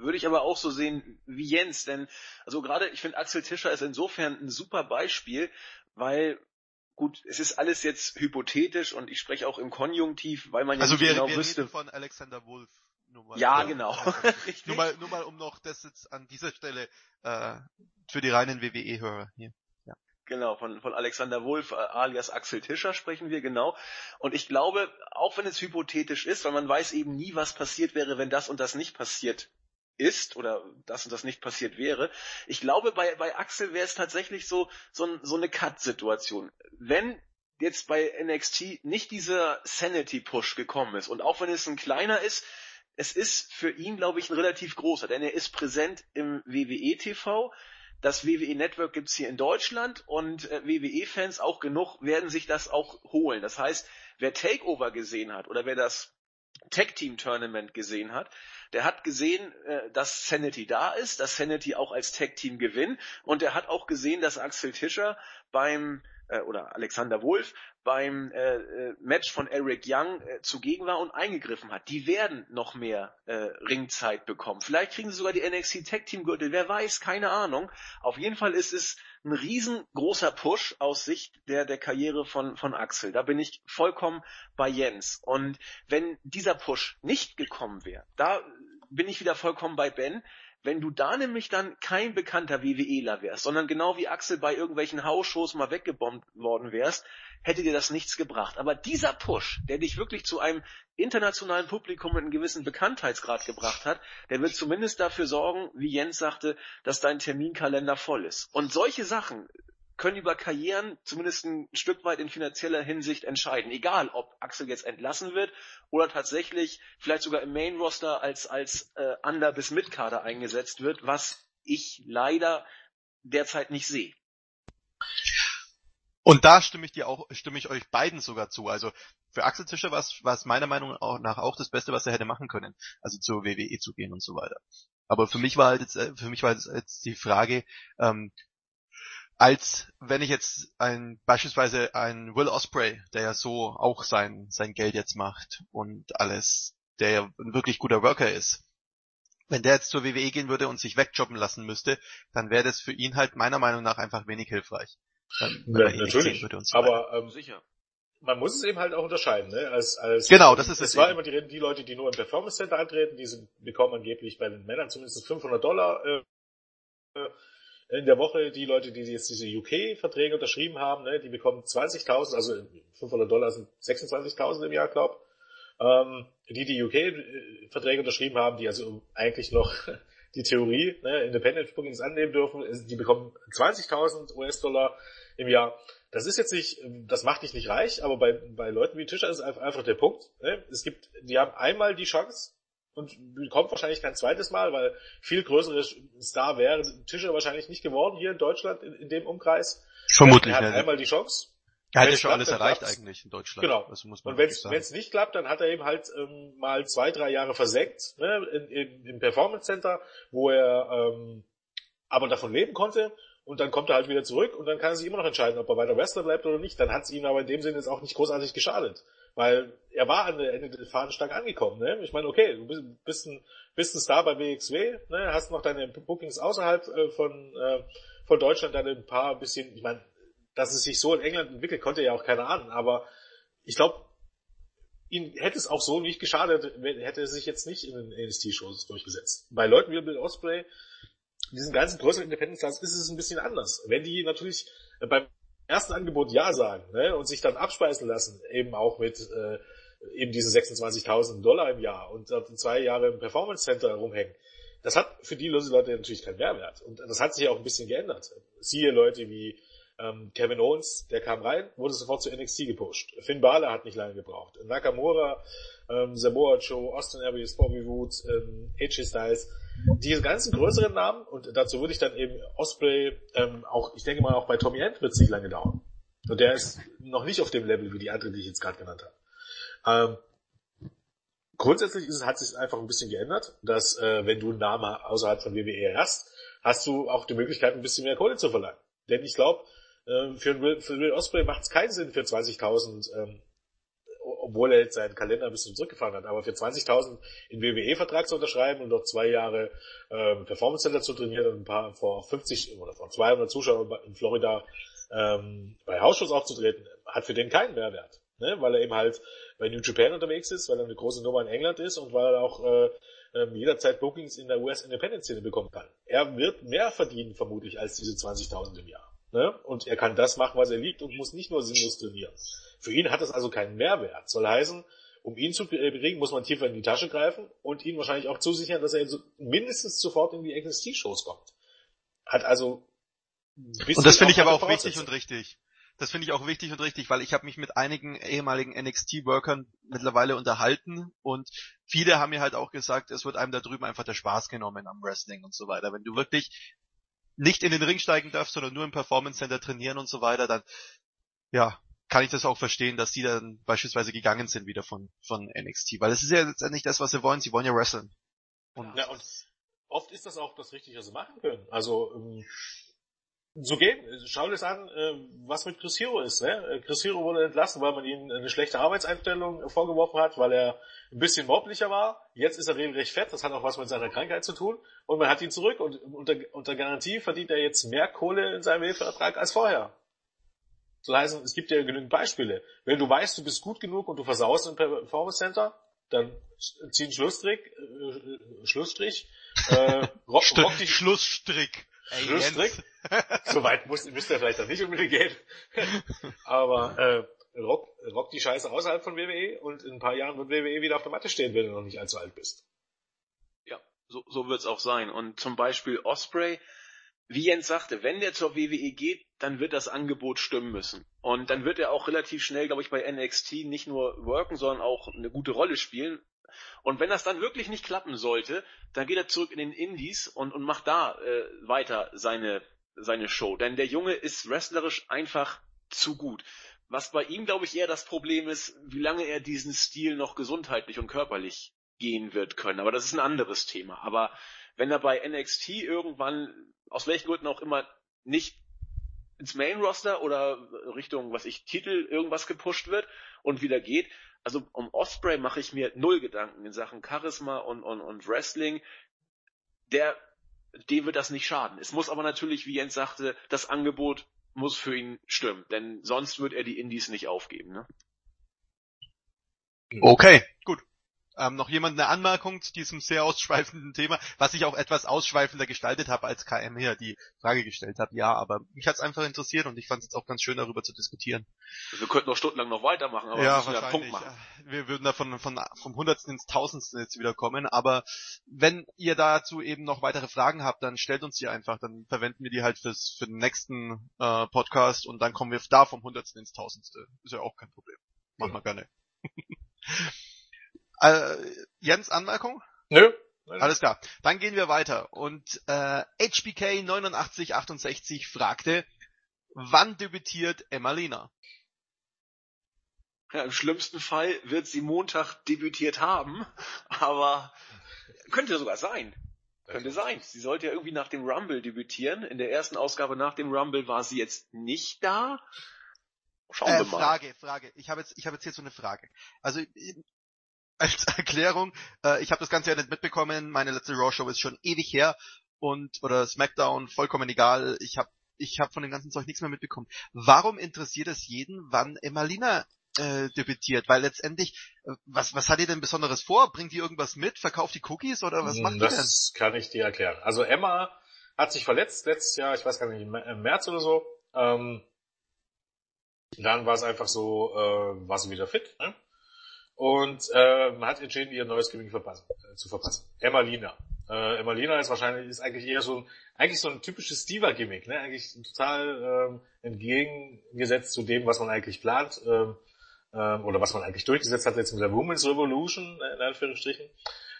Würde ich aber auch so sehen wie Jens, denn also gerade ich finde Axel Tischer ist insofern ein super Beispiel, weil gut, es ist alles jetzt hypothetisch und ich spreche auch im Konjunktiv, weil man ja also nicht wir, genau wir wüsste. von Alexander Wolf. Nur mal, ja, genau. Richtig. Nur mal, nur mal, um noch das jetzt an dieser Stelle äh, für die reinen WWE-Hörer hier. Ja. Genau, von, von Alexander Wolf äh, alias Axel Tischer sprechen wir, genau. Und ich glaube, auch wenn es hypothetisch ist, weil man weiß eben nie, was passiert wäre, wenn das und das nicht passiert ist oder das und das nicht passiert wäre. Ich glaube, bei, bei Axel wäre es tatsächlich so, so, so eine Cut-Situation. Wenn jetzt bei NXT nicht dieser Sanity-Push gekommen ist und auch wenn es ein kleiner ist, es ist für ihn, glaube ich, ein relativ großer, denn er ist präsent im WWE-TV. Das WWE Network gibt's hier in Deutschland und äh, WWE-Fans auch genug werden sich das auch holen. Das heißt, wer Takeover gesehen hat oder wer das Tag Team Tournament gesehen hat, der hat gesehen, äh, dass Sanity da ist, dass Sanity auch als Tag Team gewinnt und er hat auch gesehen, dass Axel Tischer beim äh, oder Alexander Wolf beim äh, äh, Match von Eric Young äh, zugegen war und eingegriffen hat. Die werden noch mehr äh, Ringzeit bekommen. Vielleicht kriegen sie sogar die NXT Tag Team Gürtel, wer weiß, keine Ahnung. Auf jeden Fall ist es ein riesengroßer Push aus Sicht der, der Karriere von, von Axel. Da bin ich vollkommen bei Jens. Und wenn dieser Push nicht gekommen wäre, da bin ich wieder vollkommen bei Ben, wenn du da nämlich dann kein bekannter WWEler wärst, sondern genau wie Axel bei irgendwelchen Hausshows mal weggebombt worden wärst, hätte dir das nichts gebracht. Aber dieser Push, der dich wirklich zu einem internationalen Publikum mit einem gewissen Bekanntheitsgrad gebracht hat, der wird zumindest dafür sorgen, wie Jens sagte, dass dein Terminkalender voll ist. Und solche Sachen können über Karrieren zumindest ein Stück weit in finanzieller Hinsicht entscheiden. Egal, ob Axel jetzt entlassen wird oder tatsächlich vielleicht sogar im Main Roster als, als äh, Under- bis Mitkader eingesetzt wird, was ich leider derzeit nicht sehe. Und da stimme ich dir auch, stimme ich euch beiden sogar zu. Also für Axel Tischer war es meiner Meinung nach auch das Beste, was er hätte machen können. Also zur WWE zu gehen und so weiter. Aber für mich war halt jetzt, äh, für mich war jetzt die Frage, ähm, als wenn ich jetzt ein beispielsweise ein Will Osprey, der ja so auch sein sein Geld jetzt macht und alles, der ja ein wirklich guter Worker ist. Wenn der jetzt zur WWE gehen würde und sich wegjobben lassen müsste, dann wäre das für ihn halt meiner Meinung nach einfach wenig hilfreich. Ähm, ja, natürlich. So aber ähm, sicher. man muss es eben halt auch unterscheiden, ne? Als, als, genau, das ist es. Es war immer die, die Leute, die nur im Performance Center antreten, die sind, bekommen angeblich bei den Männern zumindest 500 Dollar äh, in der Woche. Die Leute, die jetzt diese UK-Verträge unterschrieben haben, ne, die bekommen 20.000, also 500 Dollar sind 26.000 im Jahr, glaub. Ähm, die, die UK-Verträge unterschrieben haben, die also eigentlich noch die Theorie, ne, Independent Bookings annehmen dürfen, die bekommen 20.000 US-Dollar im Jahr. Das ist jetzt nicht, das macht dich nicht reich, aber bei, bei Leuten wie Tischer ist einfach der Punkt. Ne? Es gibt, die haben einmal die Chance und kommt wahrscheinlich kein zweites Mal, weil viel größeres Star wäre Tischer wahrscheinlich nicht geworden hier in Deutschland in, in dem Umkreis. Vermutlich. Er hat ja. einmal die Chance. Er hat ja schon alles erreicht klappt's. eigentlich in Deutschland. Genau. Das muss man Und wenn es nicht klappt, dann hat er eben halt ähm, mal zwei, drei Jahre versenkt ne, in, in, im Performance Center, wo er ähm, aber davon leben konnte. Und dann kommt er halt wieder zurück und dann kann er sich immer noch entscheiden, ob er weiter Wrestler bleibt oder nicht. Dann hat es ihm aber in dem Sinne jetzt auch nicht großartig geschadet. Weil er war an der Ende der Fahnenstange angekommen. Ne? Ich meine, okay, du bist, bist, ein, bist ein Star bei WXW, ne? hast noch deine Bookings außerhalb äh, von, äh, von Deutschland, dann ein paar bisschen, ich meine, dass es sich so in England entwickelt, konnte ja auch keiner ahnen. Aber ich glaube, ihm hätte es auch so nicht geschadet, hätte er sich jetzt nicht in den NXT-Shows durchgesetzt. Bei Leuten wie Bill Osprey, diesen ganzen größeren Independent-Stars, ist es ein bisschen anders. Wenn die natürlich beim ersten Angebot Ja sagen ne, und sich dann abspeisen lassen, eben auch mit äh, eben diese 26.000 Dollar im Jahr und dann zwei Jahre im Performance Center rumhängen, das hat für die Leute natürlich keinen Mehrwert. Und das hat sich auch ein bisschen geändert. Siehe Leute wie ähm, Kevin Owens, der kam rein, wurde sofort zu NXT gepusht. Finn Balor hat nicht lange gebraucht. Nakamura, ähm, Samoa Joe, Austin Aries, Bobby Woods, ähm, AJ Styles, diese ganzen größeren Namen, und dazu würde ich dann eben Osprey, ähm, auch, ich denke mal auch bei Tommy End wird es nicht lange dauern. Und der ist noch nicht auf dem Level wie die anderen, die ich jetzt gerade genannt habe. Ähm, grundsätzlich ist hat sich einfach ein bisschen geändert, dass äh, wenn du einen Namen außerhalb von WWE hast, hast du auch die Möglichkeit, ein bisschen mehr Kohle zu verlangen. Denn ich glaube, äh, für, Will, für Will Osprey macht es keinen Sinn für 20.000, ähm, obwohl er jetzt seinen Kalender ein bisschen zurückgefahren hat, aber für 20.000 in WWE-Vertrag zu unterschreiben und noch zwei Jahre ähm, Performance Center zu trainieren und ein paar vor 50 oder vor 200 Zuschauern in Florida ähm, bei Hausschuss aufzutreten, hat für den keinen Mehrwert. Ne? Weil er eben halt bei New Japan unterwegs ist, weil er eine große Nummer in England ist und weil er auch äh, ähm, jederzeit Bookings in der US Independent Szene bekommen kann. Er wird mehr verdienen vermutlich als diese 20.000 im Jahr. Ne? Und er kann das machen, was er liebt und muss nicht nur sinnlos trainieren. Für ihn hat das also keinen Mehrwert. Soll heißen, um ihn zu bekriegen, muss man tiefer in die Tasche greifen und ihn wahrscheinlich auch zusichern, dass er mindestens sofort in die NXT-Shows kommt. Hat also Und das finde ich aber auch wichtig und richtig. Das finde ich auch wichtig und richtig, weil ich habe mich mit einigen ehemaligen NXT-Workern mittlerweile unterhalten und viele haben mir halt auch gesagt, es wird einem da drüben einfach der Spaß genommen am Wrestling und so weiter. Wenn du wirklich nicht in den Ring steigen darfst, sondern nur im Performance Center trainieren und so weiter, dann ja, kann ich das auch verstehen, dass die dann beispielsweise gegangen sind wieder von, von NXT. Weil es ist ja letztendlich das, was sie wollen. Sie wollen ja wresteln. Und, ja, und oft ist das auch das Richtige, was sie machen können. Also, ähm, so gehen. Schau dir das an, äh, was mit Chris Hero ist. Ne? Chris Hero wurde entlassen, weil man ihm eine schlechte Arbeitseinstellung vorgeworfen hat, weil er ein bisschen mobblicher war. Jetzt ist er regelrecht fett, das hat auch was mit seiner Krankheit zu tun. Und man hat ihn zurück und unter, unter Garantie verdient er jetzt mehr Kohle in seinem Hilfevertrag als vorher. So heißen, es gibt ja genügend Beispiele. Wenn du weißt, du bist gut genug und du versaust im Performance Center, dann zieh einen Schlussstrich, äh, Schlussstrich, äh, rock, rock die, Schlussstrick. Ey, Schlussstrick. so weit muss, müsste er vielleicht noch nicht unbedingt gehen. Aber äh, rock, rock die Scheiße außerhalb von WWE und in ein paar Jahren wird WWE wieder auf der Matte stehen, wenn du noch nicht allzu alt bist. Ja, so, so wird's auch sein. Und zum Beispiel Osprey, wie Jens sagte, wenn der zur WWE geht, dann wird das Angebot stimmen müssen. Und dann wird er auch relativ schnell, glaube ich, bei NXT nicht nur worken, sondern auch eine gute Rolle spielen. Und wenn das dann wirklich nicht klappen sollte, dann geht er zurück in den Indies und, und macht da äh, weiter seine, seine Show. Denn der Junge ist wrestlerisch einfach zu gut. Was bei ihm, glaube ich, eher das Problem ist, wie lange er diesen Stil noch gesundheitlich und körperlich gehen wird können. Aber das ist ein anderes Thema. Aber wenn er bei NXT irgendwann, aus welchen Gründen auch immer, nicht ins Main Roster oder Richtung, was ich, Titel irgendwas gepusht wird und wieder geht, also um Osprey mache ich mir null Gedanken in Sachen Charisma und, und, und Wrestling. Der, dem wird das nicht schaden. Es muss aber natürlich, wie Jens sagte, das Angebot muss für ihn stimmen, denn sonst wird er die Indies nicht aufgeben. Ne? Okay, gut. Ähm, noch jemand eine Anmerkung zu diesem sehr ausschweifenden Thema, was ich auch etwas ausschweifender gestaltet habe, als KM hier die Frage gestellt hat. Ja, aber mich hat's einfach interessiert und ich fand es jetzt auch ganz schön, darüber zu diskutieren. Wir könnten noch stundenlang noch weitermachen, aber ja, müssen wir einen Punkt wahrscheinlich. machen. Wir würden da von, von, vom Hundertsten ins Tausendsten jetzt wieder kommen, aber wenn ihr dazu eben noch weitere Fragen habt, dann stellt uns die einfach, dann verwenden wir die halt fürs, für den nächsten äh, Podcast und dann kommen wir da vom Hundertsten ins Tausendste. Ist ja auch kein Problem. Machen wir gerne. äh, Jens, Anmerkung? Nö. Alles klar. Dann gehen wir weiter. Und äh, HBK 8968 fragte, wann debütiert Emmalina? Ja, Im schlimmsten Fall wird sie Montag debütiert haben, aber könnte sogar sein. Könnte sein. Sie sollte ja irgendwie nach dem Rumble debütieren. In der ersten Ausgabe nach dem Rumble war sie jetzt nicht da. Schauen Äh, wir mal. Frage, Frage. Ich habe jetzt, ich habe jetzt hier so eine Frage. Also als Erklärung, äh, ich habe das Ganze ja nicht mitbekommen. Meine letzte Raw Show ist schon ewig her und oder SmackDown vollkommen egal. Ich habe ich habe von dem ganzen Zeug nichts mehr mitbekommen. Warum interessiert es jeden, wann Emmalina äh, debütiert? Weil letztendlich, äh, was was hat ihr denn Besonderes vor? Bringt die irgendwas mit? Verkauft die Cookies oder was macht die denn? Hm, Das kann ich dir erklären. Also Emma hat sich verletzt letztes Jahr, ich weiß gar nicht, im im März oder so. Ähm, dann war es einfach so, äh, war sie wieder fit. Ne? Und äh, man hat entschieden, ihr neues Gimmick verpassen, äh, zu verpassen. Emma Lina. Äh, Emma Lina ist wahrscheinlich ist eigentlich eher so ein, eigentlich so ein typisches Diva-Gimmick, ne? Eigentlich total ähm, entgegengesetzt zu dem, was man eigentlich plant, ähm, ähm, oder was man eigentlich durchgesetzt hat jetzt mit der Women's Revolution, äh, in Anführungsstrichen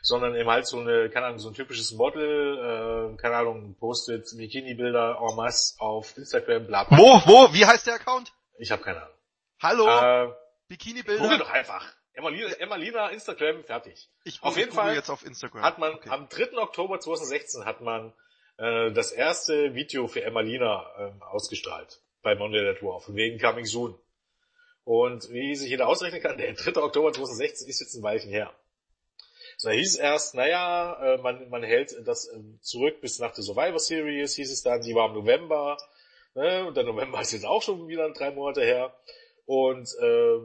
sondern eben halt so eine, keine Ahnung, so ein typisches Model, äh, keine Ahnung, postet Bikini-Bilder en masse auf Instagram, bla bla. Wo, wo? Wie heißt der Account? Ich habe keine Ahnung. Hallo? Äh, google Bikini-Bilder? doch einfach. Emmalina, Emmalina Instagram, fertig. Ich auf jeden Fall jetzt auf Instagram. Hat man, Okay. am 3. Oktober 2016 hat man äh, das erste Video für Emmalina ähm, ausgestrahlt bei Monday Night Raw, von wegen Coming Soon. Und wie sich jeder ausrechnen kann, der 3. Oktober 2016 ist jetzt ein Weilchen her. So, da hieß es erst, naja, äh, man, man hält das ähm, zurück bis nach der Survivor Series, hieß es dann, die war im November, ne? und der November ist jetzt auch schon wieder drei Monate her. Und äh,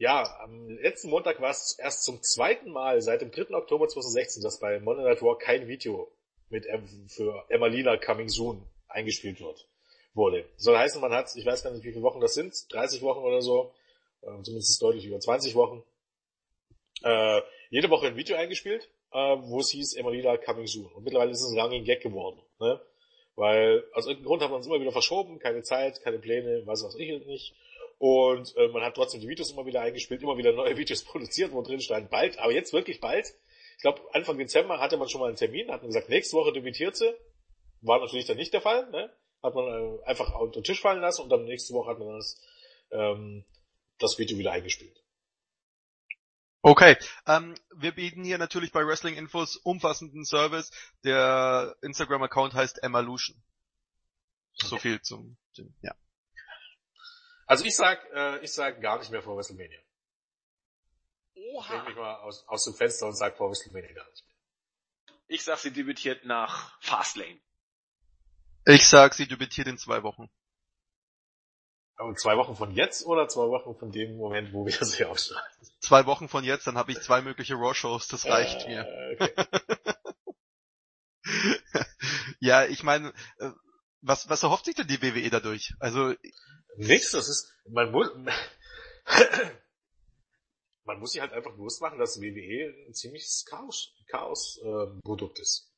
ja, am letzten Montag war es erst zum zweiten Mal seit dem 3. Oktober 2016, dass bei Monday Night Raw kein Video mit em- für Emmalina Coming Soon eingespielt wird, wurde. Soll heißen, man hat, ich weiß gar nicht, wie viele Wochen das sind, 30 Wochen oder so, äh, zumindest deutlich über 20 Wochen, äh, jede Woche ein Video eingespielt, äh, wo es hieß Emmalina Coming Soon. Und mittlerweile ist es ein Running Gag geworden. Ne? Weil aus irgendeinem Grund hat man es immer wieder verschoben, keine Zeit, keine Pläne, weiß was ich nicht. Und äh, man hat trotzdem die Videos immer wieder eingespielt, immer wieder neue Videos produziert, wo drin stand bald, aber jetzt wirklich bald. Ich glaube, Anfang Dezember hatte man schon mal einen Termin, hat man gesagt, nächste Woche debütiert sie. War natürlich dann nicht der Fall, ne? Hat man äh, einfach unter den Tisch fallen lassen und dann nächste Woche hat man das, ähm, das Video wieder eingespielt. Okay, ähm, wir bieten hier natürlich bei Wrestling Infos umfassenden Service. Der Instagram-Account heißt Evolution. So viel zum, zum ja. Also ich sag, äh, ich sag gar nicht mehr vor WrestleMania. Ich lehne Oha. mich mal aus, aus dem Fenster und sag vor WrestleMania gar nicht mehr. Ich sag, sie debütiert nach Fastlane. Ich sag, sie debütiert in zwei Wochen. Aber zwei Wochen von jetzt oder zwei Wochen von dem Moment, wo wir das hier ausstrahlen? Zwei Wochen von jetzt, dann habe ich zwei mögliche Raw-Shows, das reicht mir. Äh, okay. ja, ich meine, äh, was, was erhofft sich denn die WWE dadurch? Also, Nichts, das ist, man muss, man muss sich halt einfach bewusst machen, dass WWE ein ziemliches Chaos, Chaos ähm, Produkt ist.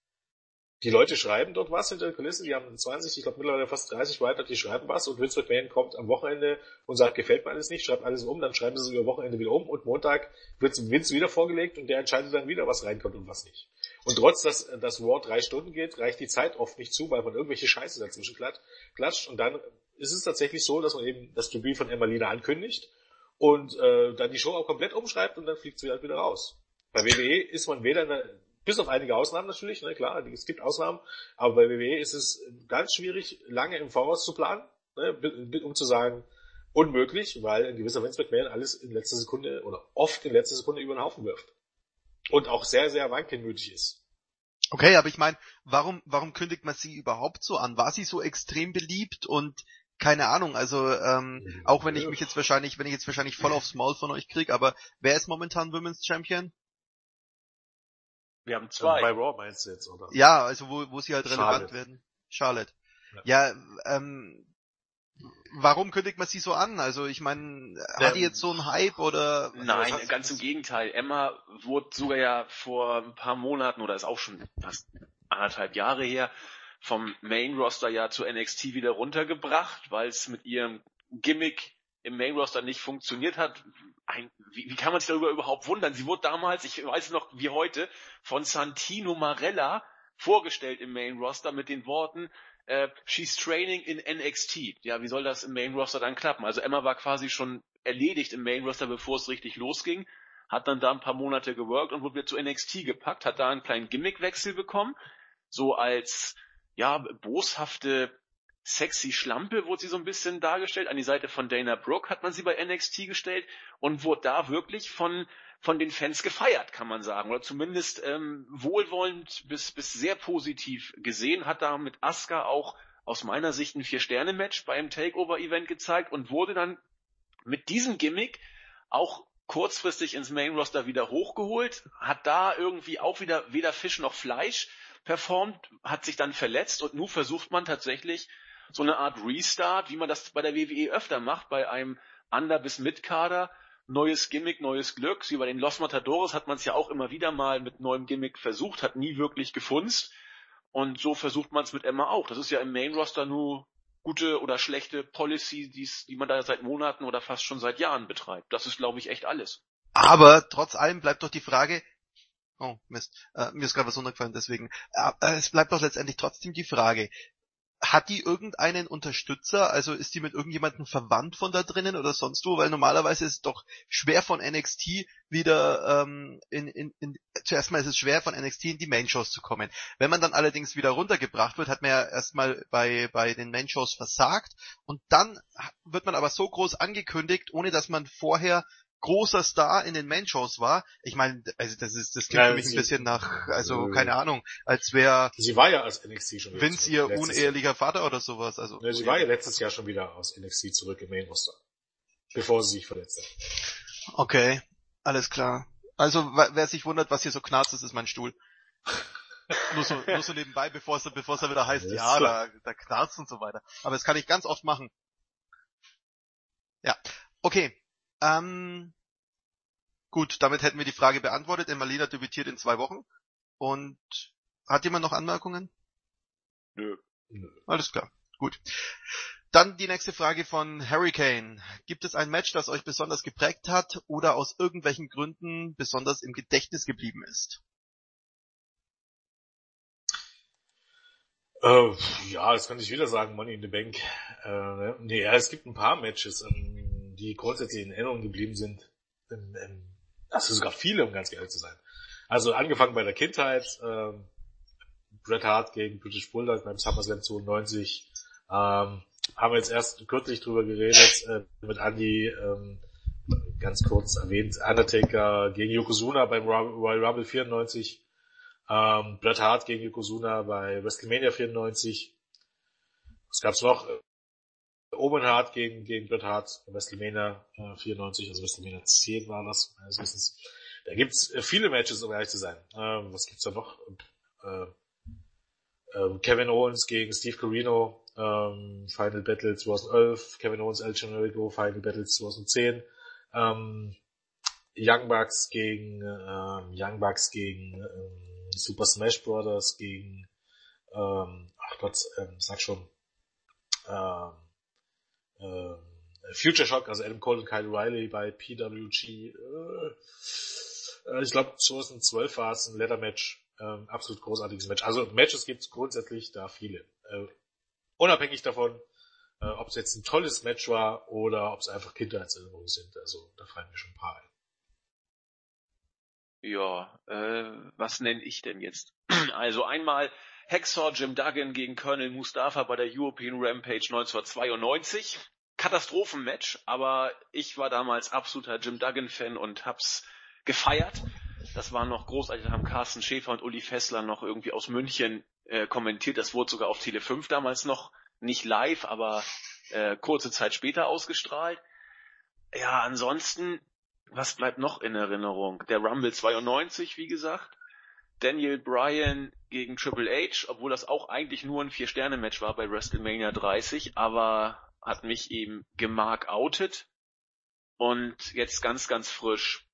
Die Leute schreiben dort was hinter der Kulisse, die haben 20, ich glaube mittlerweile fast 30 weiter, die schreiben was und Vince McMahon kommt am Wochenende und sagt, gefällt mir alles nicht, schreibt alles um, dann schreiben sie es über Wochenende wieder um und Montag wird Vince wieder vorgelegt und der entscheidet dann wieder, was reinkommt und was nicht. Und trotz, dass das War drei Stunden geht, reicht die Zeit oft nicht zu, weil man irgendwelche Scheiße dazwischen klatscht, klatscht und dann ist es tatsächlich so, dass man eben das Debüt von Emmalina ankündigt und äh, dann die Show auch komplett umschreibt und dann fliegt sie halt wieder raus. Bei WWE ist man weder in der, bis auf einige Ausnahmen natürlich, ne, klar, es gibt Ausnahmen, aber bei WWE ist es ganz schwierig, lange im Voraus zu planen, ne, um zu sagen, unmöglich, weil ein gewisser Vince McMahon alles in letzter Sekunde oder oft in letzter Sekunde über den Haufen wirft. Und auch sehr, sehr wankelmütig ist. okay, aber ich meine, warum, warum kündigt man sie überhaupt so an? War sie so extrem beliebt und keine Ahnung, also ähm, auch wenn ich mich jetzt wahrscheinlich, wenn ich jetzt wahrscheinlich voll aufs Maul von euch krieg, aber wer ist momentan Women's Champion? Wir haben zwei. Bei Raw meinst du jetzt, oder? Ja, also wo, wo sie halt relevant Charlotte. werden. Charlotte. Ja. Ja, ähm, warum kündigt man sie so an? Also ich meine, Ja. hat die jetzt so einen Hype oder Nein, ganz im Gegenteil. Emma wurde sogar ja vor ein paar Monaten oder ist auch schon fast anderthalb Jahre her vom Main Roster ja zu NXT wieder runtergebracht, weil es mit ihrem Gimmick im Main Roster nicht funktioniert hat. Ein, wie, wie kann man sich darüber überhaupt wundern? Sie wurde damals, ich weiß noch wie heute, von Santino Marella vorgestellt im Main Roster mit den Worten, äh, she's training in NXT. Ja, wie soll das im Main Roster dann klappen? Also Emma war quasi schon erledigt im Main Roster, bevor es richtig losging, hat dann da ein paar Monate geworkt und wurde wieder zu NXT gepackt, hat da einen kleinen Gimmickwechsel bekommen, so als, ja, boshafte, sexy Schlampe wurde sie so ein bisschen dargestellt, an die Seite von Dana Brooke hat man sie bei NXT gestellt und wurde da wirklich von von den Fans gefeiert, kann man sagen, oder zumindest ähm, wohlwollend bis bis sehr positiv gesehen, hat da mit Asuka auch aus meiner Sicht ein Vier-Sterne-Match beim Takeover-Event gezeigt und wurde dann mit diesem Gimmick auch kurzfristig ins Main-Roster wieder hochgeholt, hat da irgendwie auch wieder weder Fisch noch Fleisch performt, hat sich dann verletzt und nun versucht man tatsächlich so eine Art Restart, wie man das bei der WWE öfter macht, bei einem Under- bis Mid-Kader, neues Gimmick, neues Glück. Wie bei den Los Matadores hat man es ja auch immer wieder mal mit neuem Gimmick versucht, hat nie wirklich gefunzt. Und so versucht man es mit Emma auch. Das ist ja im Main-Roster nur gute oder schlechte Policy, die's, die man da seit Monaten oder fast schon seit Jahren betreibt. Das ist, glaube ich, echt alles. Aber trotz allem bleibt doch die Frage, oh Mist, äh, mir ist gerade was runtergefallen, deswegen, äh, äh, es bleibt doch letztendlich trotzdem die Frage, hat die irgendeinen Unterstützer, also ist die mit irgendjemandem verwandt von da drinnen oder sonst wo, weil normalerweise ist es doch schwer von NXT wieder ähm, in, in, in zuerst mal ist es schwer von NXT in die Main-Shows zu kommen. Wenn man dann allerdings wieder runtergebracht wird, hat man ja erstmal bei, bei den Main-Shows versagt. Und dann wird man aber so groß angekündigt, ohne dass man vorher großer Star in den Main-Shows war. Ich meine, also das ist, das klingt Ja, für mich ein bisschen nach, also Äh. keine Ahnung, als wäre Sie war ja aus NXT schon wieder Vince ihr unehelicher Vater oder sowas. Also. Ne, sie war ja letztes Jahr schon wieder aus NXT zurück im Main Roster. Bevor sie sich verletzt hat. okay, alles klar. Also wer sich wundert, was hier so knarzt, das ist mein Stuhl. nur so, nur so nebenbei, bevor es, bevor es dann wieder heißt, ja, da, da knarzt und so weiter. Aber das kann ich ganz oft machen. Ja, okay. Ähm, gut, damit hätten wir die Frage beantwortet. Emmalina debütiert in zwei Wochen. Und hat jemand noch Anmerkungen? Nö. Alles klar, gut. Dann die nächste Frage von Hurricane. Gibt es ein Match, das euch besonders geprägt hat oder aus irgendwelchen Gründen besonders im Gedächtnis geblieben ist? Äh, ja, das kann ich wieder sagen, Money in the Bank. Äh, ne? nee, ja, es gibt ein paar Matches, die grundsätzlich in Erinnerung geblieben sind. Ähm, ähm, also sogar viele, um ganz ehrlich zu sein. Also angefangen bei der Kindheit, ähm, Bret Hart gegen British Bulldog beim SummerSlam 92. Ähm, haben wir jetzt erst kürzlich drüber geredet, äh, mit Andy, ähm, ganz kurz erwähnt, Undertaker gegen Yokozuna beim Royal Rumble 94. Ähm, Bret Hart gegen Yokozuna bei WrestleMania 94. Was gab's noch? Äh, Owen Hart gegen, gegen Bret Hart WrestleMania äh, 94, also WrestleMania 10 war das, meines Wissens. Da gibt's äh, viele Matches, um ehrlich zu sein. Ähm, was gibt's da noch? Äh, ähm, Kevin Owens gegen Steve Corino, ähm, Final Battle 2011, Kevin Owens, El Generico, Final Battle 2010, ähm, Young Bucks gegen ähm, Young Bucks gegen ähm, Super Smash Brothers gegen ähm, ach Gott, ähm, sag schon ähm, ähm, Future Shock, also Adam Cole und Kyle Riley bei PWG. Äh, äh, ich glaube 2012 war es ein Leather Match, ähm, absolut großartiges Match. Also Matches gibt es grundsätzlich da viele. Äh, unabhängig davon, äh, ob es jetzt ein tolles Match war oder ob es einfach Kindheitserinnerungen sind. Also da fallen mir schon ein paar ein. Ja, äh, was nenne ich denn jetzt? Also einmal Hacksaw Jim Duggan gegen Colonel Mustafa bei der European Rampage 1992. Katastrophenmatch, aber ich war damals absoluter Jim Duggan-Fan und hab's gefeiert. Das war noch großartig, da haben Carsten Schäfer und Uli Fessler noch irgendwie aus München äh, kommentiert. Das wurde sogar auf Tele 5 damals noch nicht live, aber äh, kurze Zeit später ausgestrahlt. Ja, ansonsten, was bleibt noch in Erinnerung? Der Rumble 92, wie gesagt. Daniel Bryan gegen Triple H, obwohl das auch eigentlich nur ein Vier-Sterne-Match war bei WrestleMania 30, aber hat mich eben gemarkoutet. Und jetzt ganz, ganz frisch,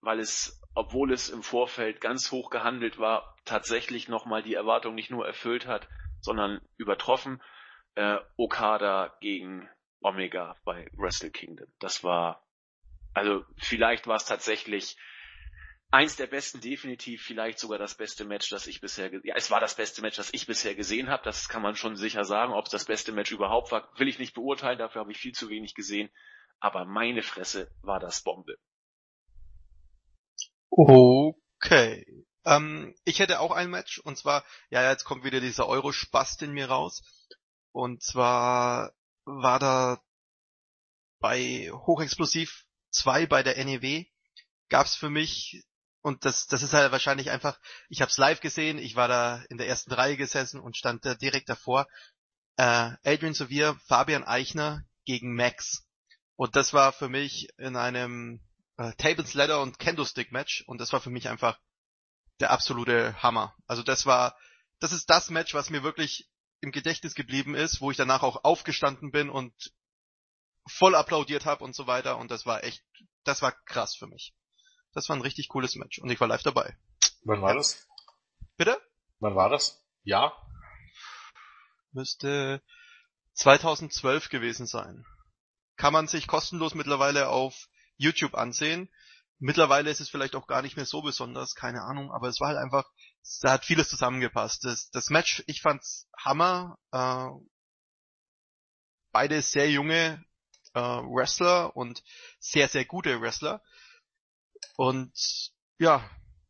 weil es, obwohl es im Vorfeld ganz hoch gehandelt war, tatsächlich nochmal die Erwartung nicht nur erfüllt hat, sondern übertroffen. Äh, Okada gegen Omega bei Wrestle Kingdom. Das war, also vielleicht war es tatsächlich eins der besten, definitiv vielleicht sogar das beste Match, das ich bisher, ja, es war das beste Match, das ich bisher gesehen habe. Das kann man schon sicher sagen. Ob es das beste Match überhaupt war, will ich nicht beurteilen. Dafür habe ich viel zu wenig gesehen. Aber meine Fresse war das Bombe. Okay. Ähm, ich hätte auch ein Match und zwar, ja, jetzt kommt wieder dieser Euro-Spast in mir raus. Und zwar war da bei Hochexplosiv 2 bei der NEW gab's für mich und das, das ist halt wahrscheinlich einfach, ich habe es live gesehen, ich war da in der ersten Reihe gesessen und stand da direkt davor. Äh, Adrian Sevier, Fabian Eichner gegen Max. Und das war für mich in einem äh, Tables Ladder und Candlestick Match und das war für mich einfach der absolute Hammer. Also das war, das ist das Match, was mir wirklich im Gedächtnis geblieben ist, wo ich danach auch aufgestanden bin und voll applaudiert habe und so weiter und das war echt, das war krass für mich. Das war ein richtig cooles Match und ich war live dabei. Wann war das? Bitte? Wann war das? Ja? Müsste 2012 gewesen sein. Kann man sich kostenlos mittlerweile auf YouTube ansehen. Mittlerweile ist es vielleicht auch gar nicht mehr so besonders, keine Ahnung, aber es war halt einfach, da hat vieles zusammengepasst. Das, das Match, ich fand's Hammer. Äh, beide sehr junge äh, Wrestler und sehr, sehr gute Wrestler. Und ja,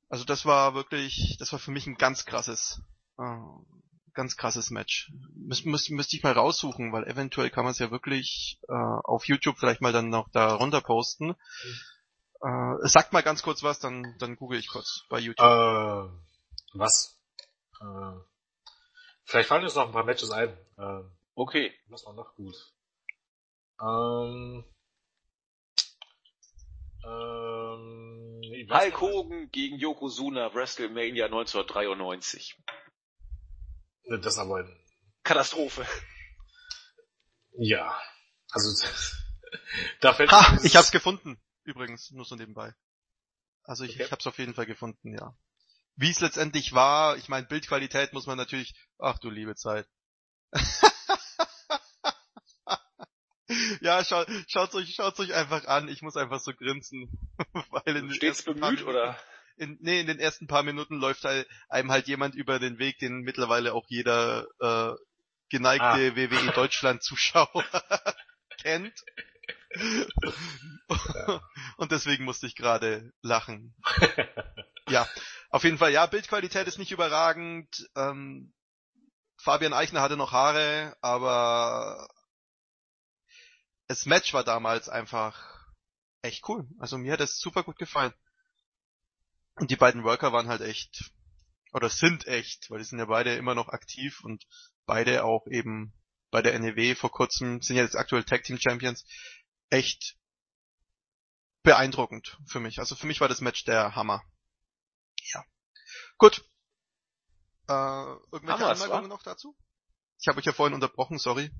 also das war wirklich, das war für mich ein ganz krasses, äh, ganz krasses Match. Müsste müsst, müsst ich mal raussuchen, weil eventuell kann man es ja wirklich äh, auf YouTube vielleicht mal dann noch da runter posten. Mhm. Äh, sagt mal ganz kurz was, dann, dann google ich kurz bei YouTube. Äh, was? Äh, vielleicht fallen uns noch ein paar Matches ein. Äh, okay. Was war noch gut? Ähm, ähm, Hulk Hogan gegen Yokozuna, WrestleMania 1993. Das aber Katastrophe. Ja, also da fällt ha, ich hab's gefunden, übrigens, nur so nebenbei. Also ich, okay. ich hab's auf jeden Fall gefunden, ja. Wie es letztendlich war, ich meine, Bildqualität muss man natürlich, ach du liebe Zeit. ja, schaut, schaut's euch, schaut's euch einfach an. Ich muss einfach so grinsen. Weil in Stets bemüht, oder? In, nee, in den ersten paar Minuten läuft halt, einem halt jemand über den Weg, den mittlerweile auch jeder äh, geneigte ah. WWE Deutschland Zuschauer kennt. Und deswegen musste ich gerade lachen. ja, auf jeden Fall, ja, Bildqualität ist nicht überragend. Ähm, Fabian Eichner hatte noch Haare, aber das Match war damals einfach echt cool. Also mir hat es super gut gefallen. Und die beiden Worker waren halt echt, oder sind echt, weil die sind ja beide immer noch aktiv und beide auch eben bei der NEW vor kurzem, sind ja jetzt aktuell Tag Team Champions, echt beeindruckend für mich. Also für mich war das Match der Hammer. Ja. Gut. Äh, irgendwelche Hammer, Anmerkungen noch dazu? Ich habe euch ja vorhin unterbrochen, sorry.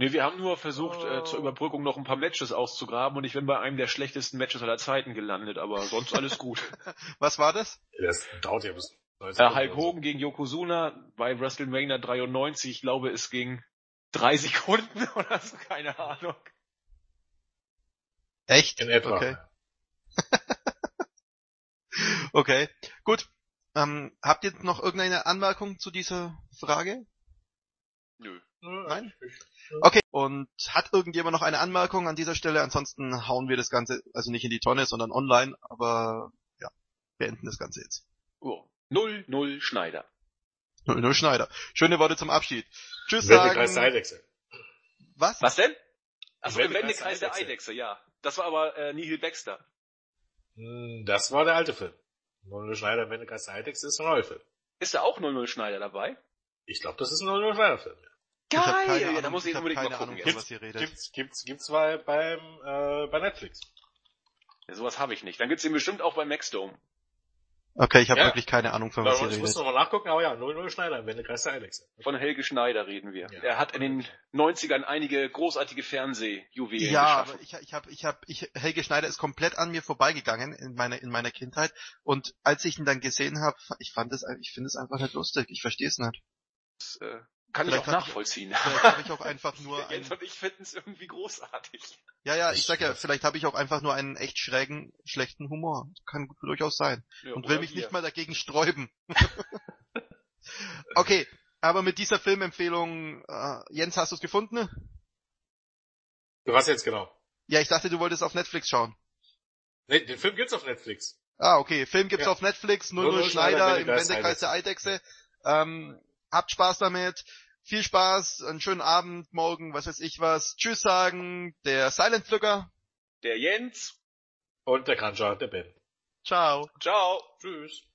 Nee, wir haben nur versucht, oh. äh, zur Überbrückung noch ein paar Matches auszugraben und ich bin bei einem der schlechtesten Matches aller Zeiten gelandet, aber sonst alles gut. Was war das? Das dauert ja bis äh, Hulk Hogan gegen Yokozuna bei WrestleMania 93. Ich glaube, es ging drei Sekunden oder so, keine Ahnung. Echt? In etwa. Okay. okay, gut. Ähm, habt ihr noch irgendeine Anmerkung zu dieser Frage? Nö. Nein? Okay, und hat irgendjemand noch eine Anmerkung an dieser Stelle? Ansonsten hauen wir das Ganze, also nicht in die Tonne, sondern online, aber ja, beenden das Ganze jetzt. Oh. 0-0 Schneider. 0-0 Schneider. Schöne Worte zum Abschied. Tschüss Wendekreis sagen. der Eidechse. Was? Was denn? Achso, im Wendekreis der Eidechse, ja. Das war aber äh, Nihil Baxter. Hm, das war der alte Film. 0-0 Schneider, Wendekreis der Eidechse ist ein neuer Film. Ist da auch 0-0 Schneider dabei? Ich glaube, das ist ein 0-0 Schneider Film. Hab Geil! ja, Ahnung, da muss ich ich hab unbedingt mal keine gucken Ahnung, von was ihr redet. Gibt's, gibt's, gibt's bei, beim, äh, bei Netflix. Ja, sowas habe ich nicht. Dann gibt's den bestimmt auch bei Maxdome. Okay, ich habe Ja. wirklich keine Ahnung, von was ihr ich muss redet. noch mal nachgucken, aber ja, 00 Schneider im Wendekreis der Alex. Von Helge Schneider reden wir. Ja. Er hat in den 90ern einige großartige Fernsehjuwelen Ja, geschaffen. aber ich, ich habe, ich habe, ich, Helge Schneider ist komplett an mir vorbeigegangen in meiner in meiner Kindheit und als ich ihn dann gesehen habe, ich fand es, ich finde es einfach nicht lustig. Ich verstehe es nicht. Das äh, kann ich Vielleicht auch ich- nachvollziehen. Vielleicht habe ich auch einfach nur ein, Jens und ich finden es irgendwie großartig. ja ja, ich sag ja, vielleicht habe ich auch einfach nur einen echt schrägen, schlechten Humor. Kann durchaus sein. Ja, und will mich wir. nicht mal dagegen sträuben. okay, aber mit dieser Filmempfehlung, äh, Jens, hast du es gefunden? Du was jetzt genau? Ja, ich dachte, du wolltest auf Netflix schauen. Nee, den Film gibt's auf Netflix. Ah, okay. Film gibt's Ja. auf Netflix, 00 00 Schneider Schneider im Wendekreis Wendekreis der Eidechse. Ähm, habt Spaß damit. Viel Spaß, einen schönen Abend, morgen, was weiß ich was. Tschüss sagen, der Silent Pflücker. Der Jens. Und der Kranjar, der Ben. Ciao. Ciao. Tschüss.